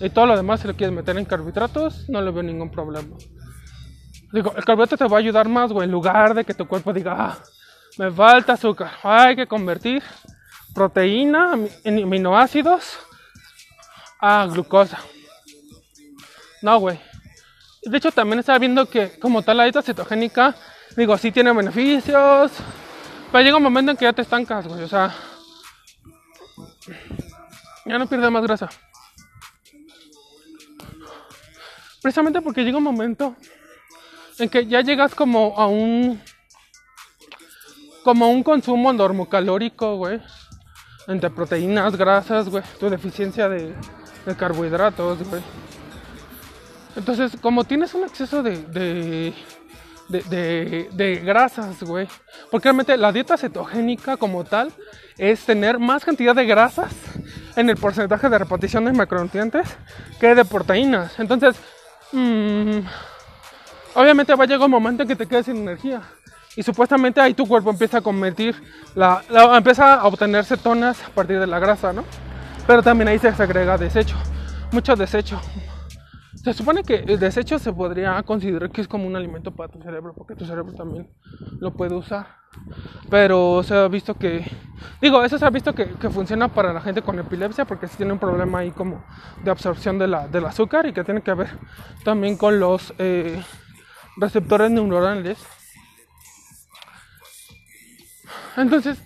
Y todo lo demás, si lo quieres meter en carbohidratos, no le veo ningún problema. Digo, el carbohidrato te va a ayudar más, güey, en lugar de que tu cuerpo diga, ah, me falta azúcar, hay que convertir proteína, aminoácidos a glucosa. No, güey. De hecho, también estaba viendo que como tal la dieta cetogénica, digo, sí tiene beneficios, pero llega un momento en que ya te estancas, güey. O sea, ya no pierde más grasa. Precisamente porque llega un momento en que ya llegas como a un como un consumo normocalórico, güey entre proteínas, grasas, güey, tu deficiencia de, carbohidratos, güey. Entonces, como tienes un exceso de, de, de, de grasas, güey, porque realmente la dieta cetogénica como tal es tener más cantidad de grasas en el porcentaje de repartición de macronutrientes que de proteínas. Entonces, mmm, obviamente va a llegar un momento en que te quedes sin energía y supuestamente ahí tu cuerpo empieza a convertir, la, empieza a obtener cetonas a partir de la grasa, ¿no? Pero también ahí se agrega desecho, mucho desecho. Se supone que el desecho se podría considerar que es como un alimento para tu cerebro, porque tu cerebro también lo puede usar. Pero se ha visto que, digo, eso se ha visto que, funciona para la gente con epilepsia, porque si tiene un problema ahí como de absorción de la, del azúcar y que tiene que ver también con los eh, receptores neuronales entonces,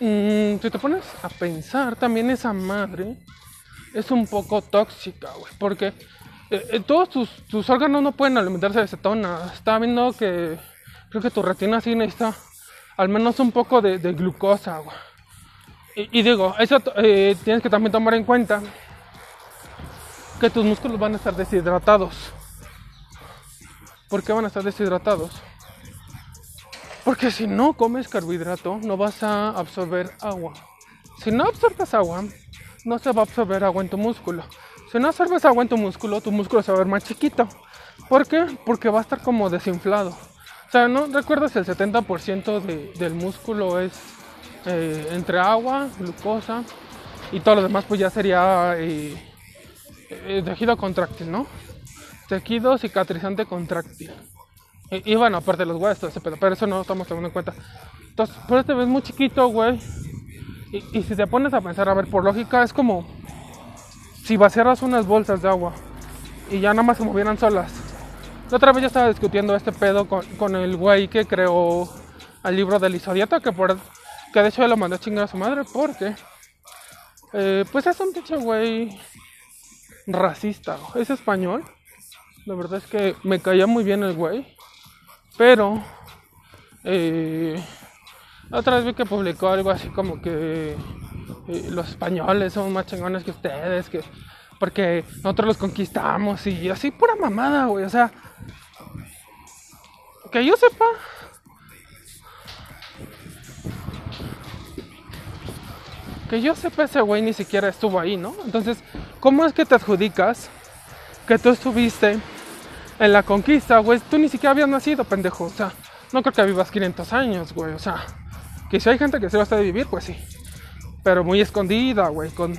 mm, si te pones a pensar, también esa madre es un poco tóxica, güey, porque eh, eh, todos tus, tus, órganos no pueden alimentarse de cetona. Está viendo que creo que tu retina sí necesita al menos un poco de, glucosa, güey. Y, digo, eso eh, tienes que también tomar en cuenta que tus músculos van a estar deshidratados. ¿Por qué van a estar deshidratados? Porque si no comes carbohidrato, no vas a absorber agua. Si no absorbes agua, no se va a absorber agua en tu músculo. Si no absorbes agua en tu músculo, tu músculo se va a ver más chiquito. ¿Por qué? Porque va a estar como desinflado. O sea, ¿no recuerdas el 70% del músculo es eh, entre agua, glucosa y todo lo demás pues ya sería eh, eh, tejido contráctil, ¿no? Tejido cicatrizante contráctil. Y, bueno, aparte de los huesos, pero eso no estamos tomando en cuenta. Entonces, por eso te ves muy chiquito, güey. Y, si te pones a pensar, a ver, por lógica, es como si vaciaras unas bolsas de agua y ya nada más se movieran solas. La otra vez yo estaba discutiendo este pedo con, el güey que creó el libro del Isodieta, que, por, que de hecho lo mandó a chingar a su madre porque, eh, pues es un pinche güey racista. Es español. La verdad es que me caía muy bien el güey. Pero, eh, otra vez vi que publicó algo así como que eh, los españoles son más chingones que ustedes, que porque nosotros los conquistamos y así pura mamada, güey. O sea, que yo sepa. Que yo sepa ese güey ni siquiera estuvo ahí, ¿no? Entonces, ¿cómo es que te adjudicas que tú estuviste en la conquista, güey? Tú ni siquiera habías nacido, pendejo. O sea, no creo que vivas 500 años, güey. O sea, que si hay gente que se va a vivir, pues sí. Pero muy escondida, güey, con,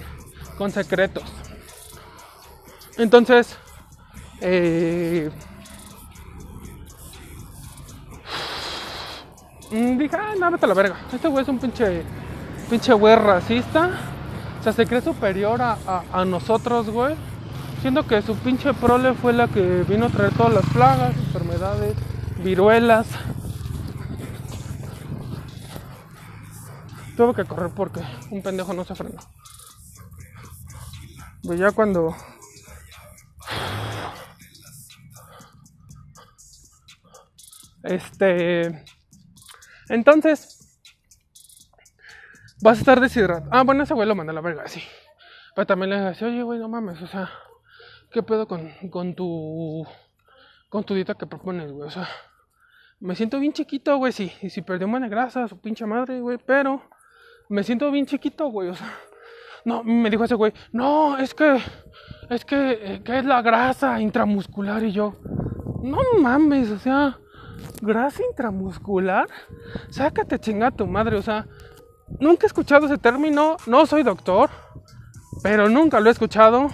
con secretos. Entonces, eh, mm, dije, ah, no, vete a la verga. Este güey es un pinche, pinche güey racista. O sea, se cree superior a, a, nosotros, güey. Siendo que su pinche prole fue la que vino a traer todas las plagas, enfermedades, viruelas, Tuve que correr porque un pendejo no se frenó. Pues ya cuando Este. Entonces. Vas a estar deshidratado. Ah, bueno, ese güey lo manda a la verga, sí. Pero también le decía, oye, güey, no mames, o sea, ¿qué pedo con, tu. con tu dieta que propones, güey? O sea, me siento bien chiquito, güey, si perdí de grasa, su pinche madre, güey, pero me siento bien chiquito, güey, o sea, no, me dijo ese güey, no, es que, es que, eh, ¿qué es la grasa intramuscular? Y yo, no mames, o sea, grasa intramuscular, sácate chinga tu madre, o sea, nunca he escuchado ese término, no soy doctor, pero nunca lo he escuchado.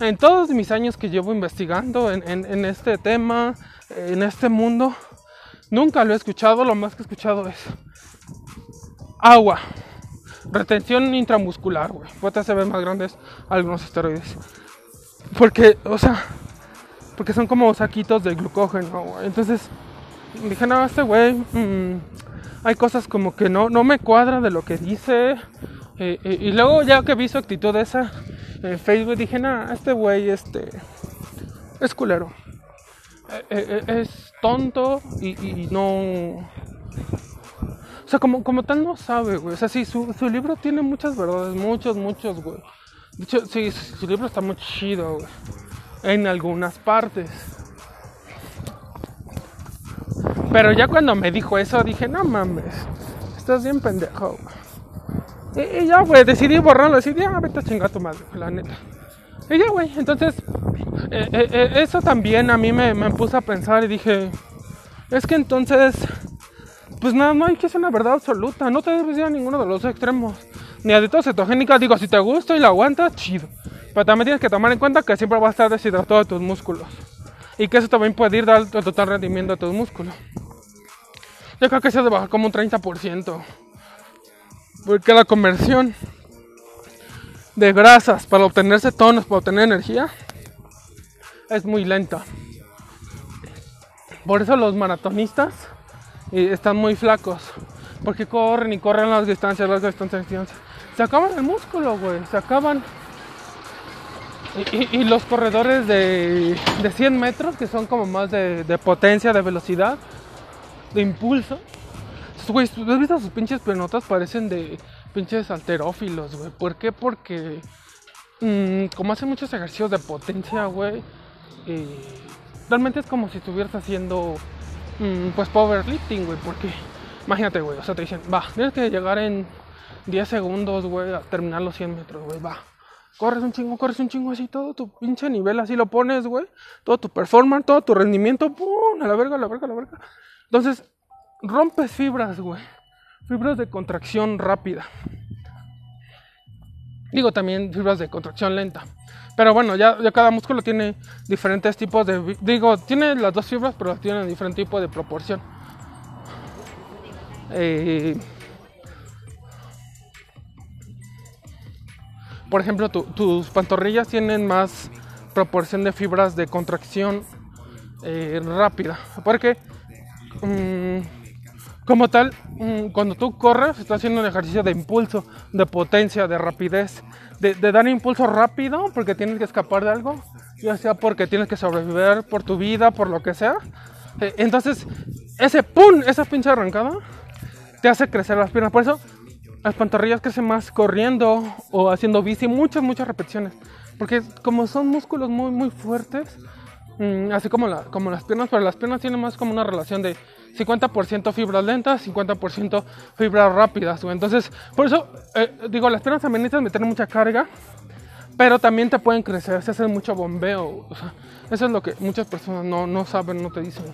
En todos mis años que llevo investigando en, este tema, en este mundo, nunca lo he escuchado, lo más que he escuchado es agua. Retención intramuscular, güey. Puede hacer más grandes algunos esteroides. Porque, o sea, porque son como saquitos de glucógeno, güey. Entonces, dije, no, este güey, mm, hay cosas como que no, no me cuadra de lo que dice. Eh, eh, y luego, ya que vi su actitud esa en Facebook, dije, no, este güey, este, es culero. Eh, es tonto y no o sea, como, como tal no sabe, güey. O sea, sí, su, su libro tiene muchas verdades, muchos, muchos, güey. De hecho, sí, su libro está muy chido, güey. En algunas partes. Pero ya cuando me dijo eso, dije, no mames, estás bien pendejo, güey. Y, ya, güey, decidí borrarlo, decidí, ah, vete a chingar tu madre, la neta. Y ya, güey, entonces, eh, eh, eh, eso también a mí me, me puso a pensar y dije, es que entonces pues nada, no hay que ser una verdad absoluta. No te debes ir a ninguno de los extremos. Ni a dieta cetogénica, digo, si te gusta y la aguantas, chido. Pero también tienes que tomar en cuenta que siempre va a estar deshidratado de tus músculos. Y que eso también puede ir dar el total rendimiento de tus músculos. Yo creo que se debe bajar como un 30%. Porque la conversión de grasas para obtener cetonas, para obtener energía, es muy lenta. Por eso los maratonistas y están muy flacos. Porque corren y corren las distancias, las distancias, distancias. Se acaban el músculo, güey. Se acaban. Y los corredores de, de 100 metros, que son como más de, de potencia, de velocidad, de impulso. Güeyes, ¿tú ¿has visto sus pinches penotas? Parecen de pinches alterófilos, güey. ¿Por qué? Porque mm, como hacen muchos ejercicios de potencia, güey, eh, realmente es como si estuvieras haciendo mm, pues powerlifting, güey. Porque imagínate, güey, o sea, te dicen, va, tienes que llegar en 10 segundos, güey, a terminar los 100 metros, güey, va. Corres un chingo, corres un chingo así, todo tu pinche nivel así lo pones, güey. Todo tu performance, todo tu rendimiento, pum, a la verga, a la verga, a la verga. Entonces, rompes fibras, güey. Fibras de contracción rápida. Digo también fibras de contracción lenta. Pero bueno, ya, cada músculo tiene diferentes tipos de... Digo, tiene las dos fibras, pero tienen diferente tipo de proporción. Eh, por ejemplo, tu- tus pantorrillas tienen más proporción de fibras de contracción eh, rápida. Porque, mm, como tal, mm, cuando tú corres, estás haciendo un ejercicio de impulso, de potencia, de rapidez, de, de dar impulso rápido porque tienes que escapar de algo, ya sea porque tienes que sobrevivir por tu vida, por lo que sea. Eh, entonces, ese pum, esa pinche arrancada, te hace crecer las piernas. Por eso las pantorrillas crecen más corriendo o haciendo bici, muchas, muchas repeticiones. Porque como son músculos muy, muy fuertes, mm, así como, la- como las piernas, pero las piernas tienen más como una relación de 50% fibras lentas, 50% fibras rápidas. Entonces, por eso, eh, digo, las piernas también necesitan meter mucha carga, pero también te pueden crecer, se hace mucho bombeo. o sea, eso es lo que muchas personas no, no saben, no te dicen.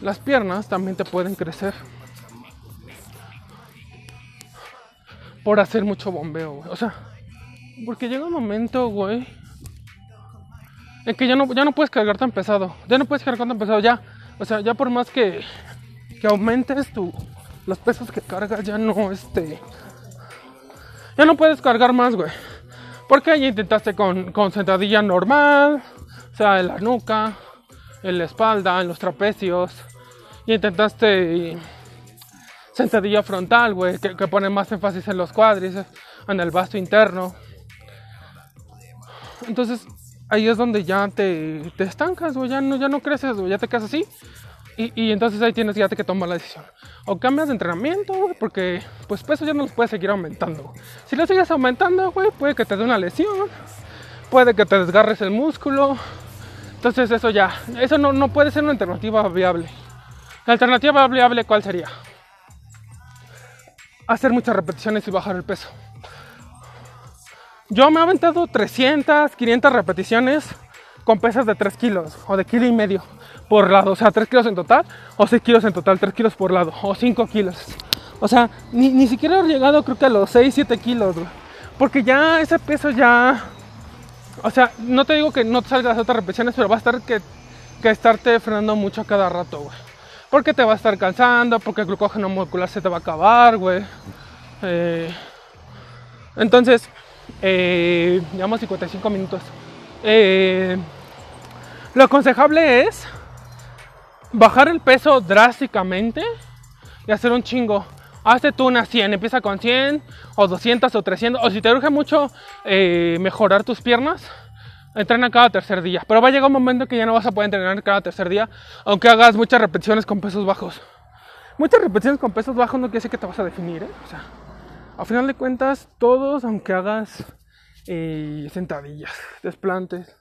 Las piernas también te pueden crecer. por hacer mucho bombeo, güey. O sea, porque llega un momento, güey, en que ya no, ya no puedes cargar tan pesado. Ya no puedes cargar tan pesado, ya. O sea, ya por más que, que aumentes tu, los pesos que cargas, ya no, este... Ya no puedes cargar más, güey. Porque ya intentaste con, con sentadilla normal, o sea, en la nuca, en la espalda, en los trapecios. Y intentaste sentadilla frontal, güey, que, que pone más énfasis en los cuádriceps, en el vasto interno. Entonces, ahí es donde ya te, te estancas, güey, ya no, ya no creces, güey, ya te quedas así. Y, entonces ahí tienes ya que tomar la decisión. O cambias de entrenamiento, güey, porque pues peso ya no los puedes seguir aumentando. Si lo sigues aumentando, güey, puede que te dé una lesión, puede que te desgarres el músculo. Entonces eso ya, eso no, no puede ser una alternativa viable. La alternativa viable, ¿cuál sería? hacer muchas repeticiones y bajar el peso. Yo me he aventado 300, 500 repeticiones con pesas de 3 kilos o de kilo y medio por lado. O sea, 3 kilos en total o 6 kilos en total, 3 kilos por lado o 5 kilos. O sea, ni, ni siquiera he llegado creo que a los 6, 7 kilos. Porque ya ese peso ya... O sea, no te digo que no te salgas otras repeticiones, pero va a estar que, que estarte frenando mucho cada rato, güey. Porque te va a estar cansando, porque el glucógeno molecular se te va a acabar, güey. Eh, entonces, eh, llevamos 55 minutos. Eh, lo aconsejable es bajar el peso drásticamente y hacer un chingo. Hazte tú una 100, empieza con 100 o 200 o 300. O si te urge mucho eh, mejorar tus piernas, entrena cada tercer día. Pero va a llegar un momento que ya no vas a poder entrenar cada tercer día, aunque hagas muchas repeticiones con pesos bajos. Muchas repeticiones con pesos bajos no quiere decir que te vas a definir, ¿eh? O sea, a final de cuentas, todos, aunque hagas eh, sentadillas, desplantes,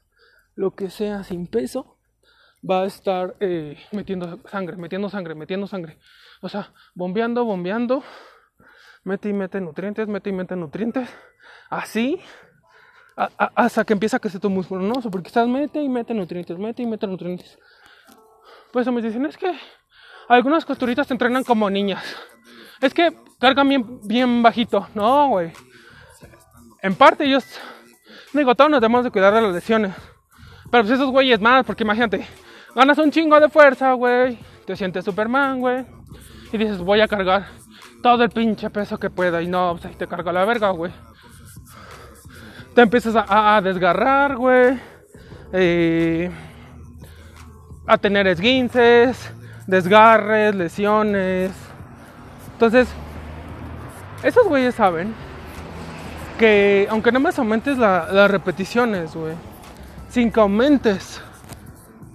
lo que sea sin peso, va a estar eh, metiendo sangre, metiendo sangre, metiendo sangre. O sea, bombeando, bombeando, mete y mete nutrientes, mete y mete nutrientes. Así a- hasta que empieza a crecer tu músculo, ¿no? Porque estás mete y mete nutrientes, mete y mete nutrientes. Pues me dicen, es que algunas costuritas te entrenan como niñas. Es que cargan bien, bien bajito. No, güey. En parte ellos, digo, todos nos debemos de cuidar de las lesiones. Pero pues esos güeyes más, porque imagínate, ganas un chingo de fuerza, güey. Te sientes Superman, güey. Y dices, voy a cargar todo el pinche peso que pueda. Y no, pues ahí te carga la verga, güey te empiezas a, desgarrar, güey. eh, a tener esguinces, desgarres, lesiones. Entonces, esos güeyes saben que aunque no más aumentes la- las repeticiones, güey, sin que aumentes.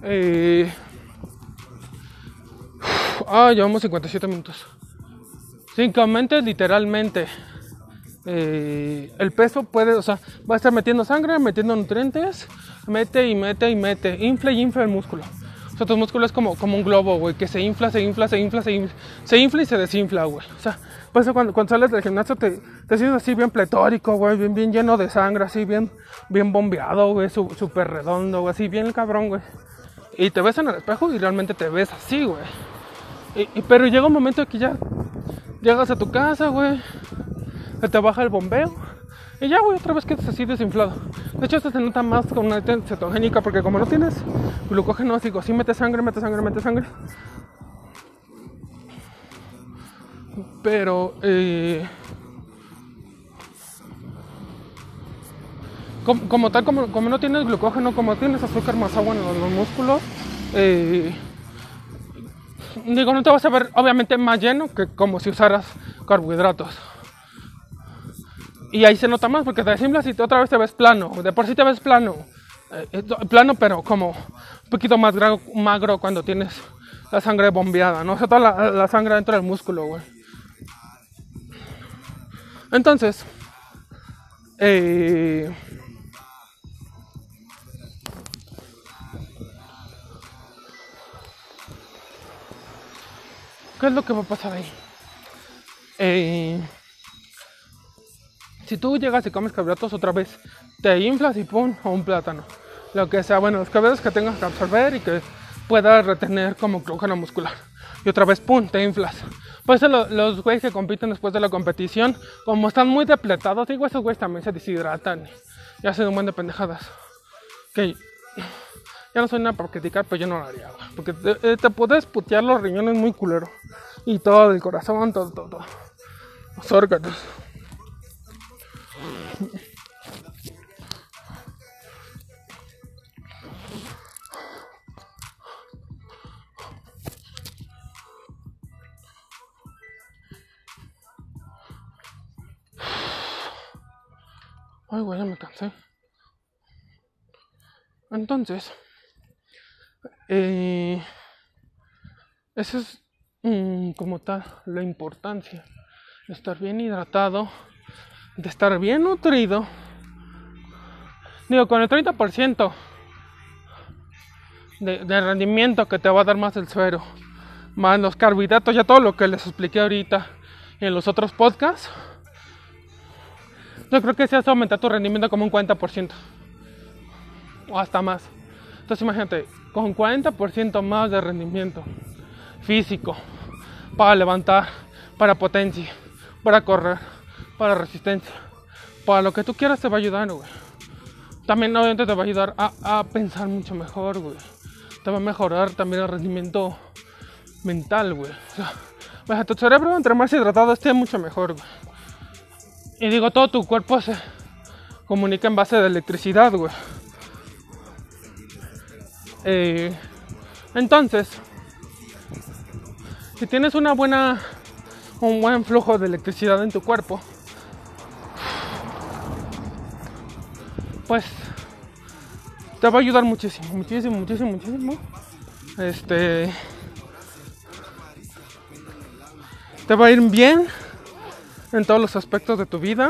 Eh, ah, llevamos 57 minutos. Sin que aumentes literalmente. Eh, el peso puede, o sea, va a estar metiendo sangre, metiendo nutrientes, mete y mete y mete, infla y infla el músculo. O sea, tu músculo es como, como un globo, güey, que se infla, se infla, se infla, se infla, se infla y se desinfla, güey. O sea, por eso cuando, cuando sales del gimnasio te, te sientes así bien pletórico, güey, bien, bien lleno de sangre, así bien, bien bombeado, güey, súper redondo, güey, así bien cabrón, güey. Y te ves en el espejo y realmente te ves así, güey. Y, pero llega un momento que ya llegas a tu casa, güey, se te baja el bombeo y ya, güey, otra vez quedas así desinflado. De hecho, esto se nota más con una cetogénica porque como no tienes glucógeno, digo, sí mete sangre, mete sangre, mete sangre. Pero, eh, como, tal, como, como, no tienes glucógeno, como tienes azúcar más agua en los, músculos, eh, digo, no te vas a ver obviamente más lleno que como si usaras carbohidratos. Y ahí se nota más porque te desinflas y otra vez te ves plano. De por sí te ves plano. Eh, plano, pero como un poquito más magro cuando tienes la sangre bombeada, ¿no? O sea, toda la, sangre dentro del músculo, güey. Entonces, eh, ¿qué es lo que va a pasar ahí? Eh, si tú llegas y comes carbohidratos otra vez, te inflas y pum, o un plátano. Lo que sea, bueno, los carbohidratos que tengas que absorber y que puedas retener como glucógeno muscular. Y otra vez, pum, te inflas. Pues los güeyes que compiten después de la competición, como están muy depletados, digo, esos güeyes también se deshidratan y, hacen un buen de pendejadas. Que ya no soy nada para criticar, pero yo no lo haría, Porque te, eh, te, puedes putear los riñones muy culero. Y todo el corazón, todo, todo, todo. Los órganos. Ay, güey, ya me cansé. Entonces, eh, eso es mm, como tal la importancia de estar bien hidratado de estar bien nutrido, digo, con el 30% de, de, rendimiento que te va a dar más el suero, más los carbohidratos, ya todo lo que les expliqué ahorita en los otros podcasts, yo creo que se hace aumentar tu rendimiento como un 40% o hasta más. Entonces imagínate, con 40% más de rendimiento físico para levantar, para potencia, para correr para resistencia. Para lo que tú quieras te va a ayudar, güey. También obviamente te va a ayudar a, pensar mucho mejor, güey. Te va a mejorar también el rendimiento mental, güey. O sea, tu cerebro entre más hidratado esté mucho mejor, güey. Y digo, todo tu cuerpo se comunica en base de electricidad, güey. Eh, entonces, si tienes una buena, un buen flujo de electricidad en tu cuerpo, pues te va a ayudar muchísimo, muchísimo, muchísimo, muchísimo. Este te va a ir bien en todos los aspectos de tu vida.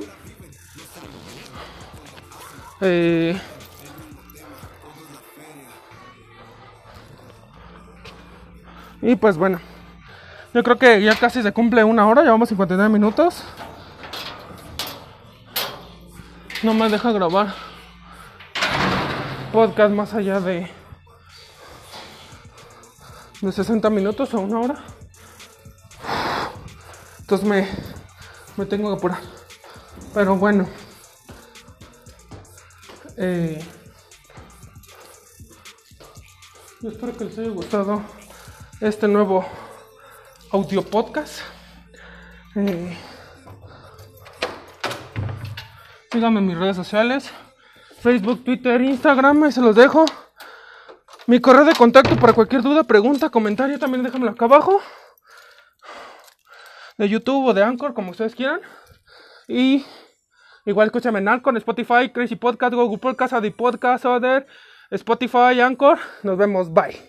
Eh, y pues bueno, yo creo que ya casi se cumple una hora, llevamos 59 minutos. No me deja grabar podcast más allá de, de 60 minutos o una hora. Entonces me, me tengo que apurar. Pero bueno. Eh, yo espero que les haya gustado este nuevo audio podcast. Eh, síganme en mis redes sociales. Facebook, Twitter, Instagram, ahí se los dejo. Mi correo de contacto para cualquier duda, pregunta, comentario, también déjamelo acá abajo. De YouTube o de Anchor, como ustedes quieran. Y igual escúchame en Anchor, Spotify, Crazy Podcast, Google Podcast, Adi Podcast, Other, Spotify, Anchor. Nos vemos. Bye.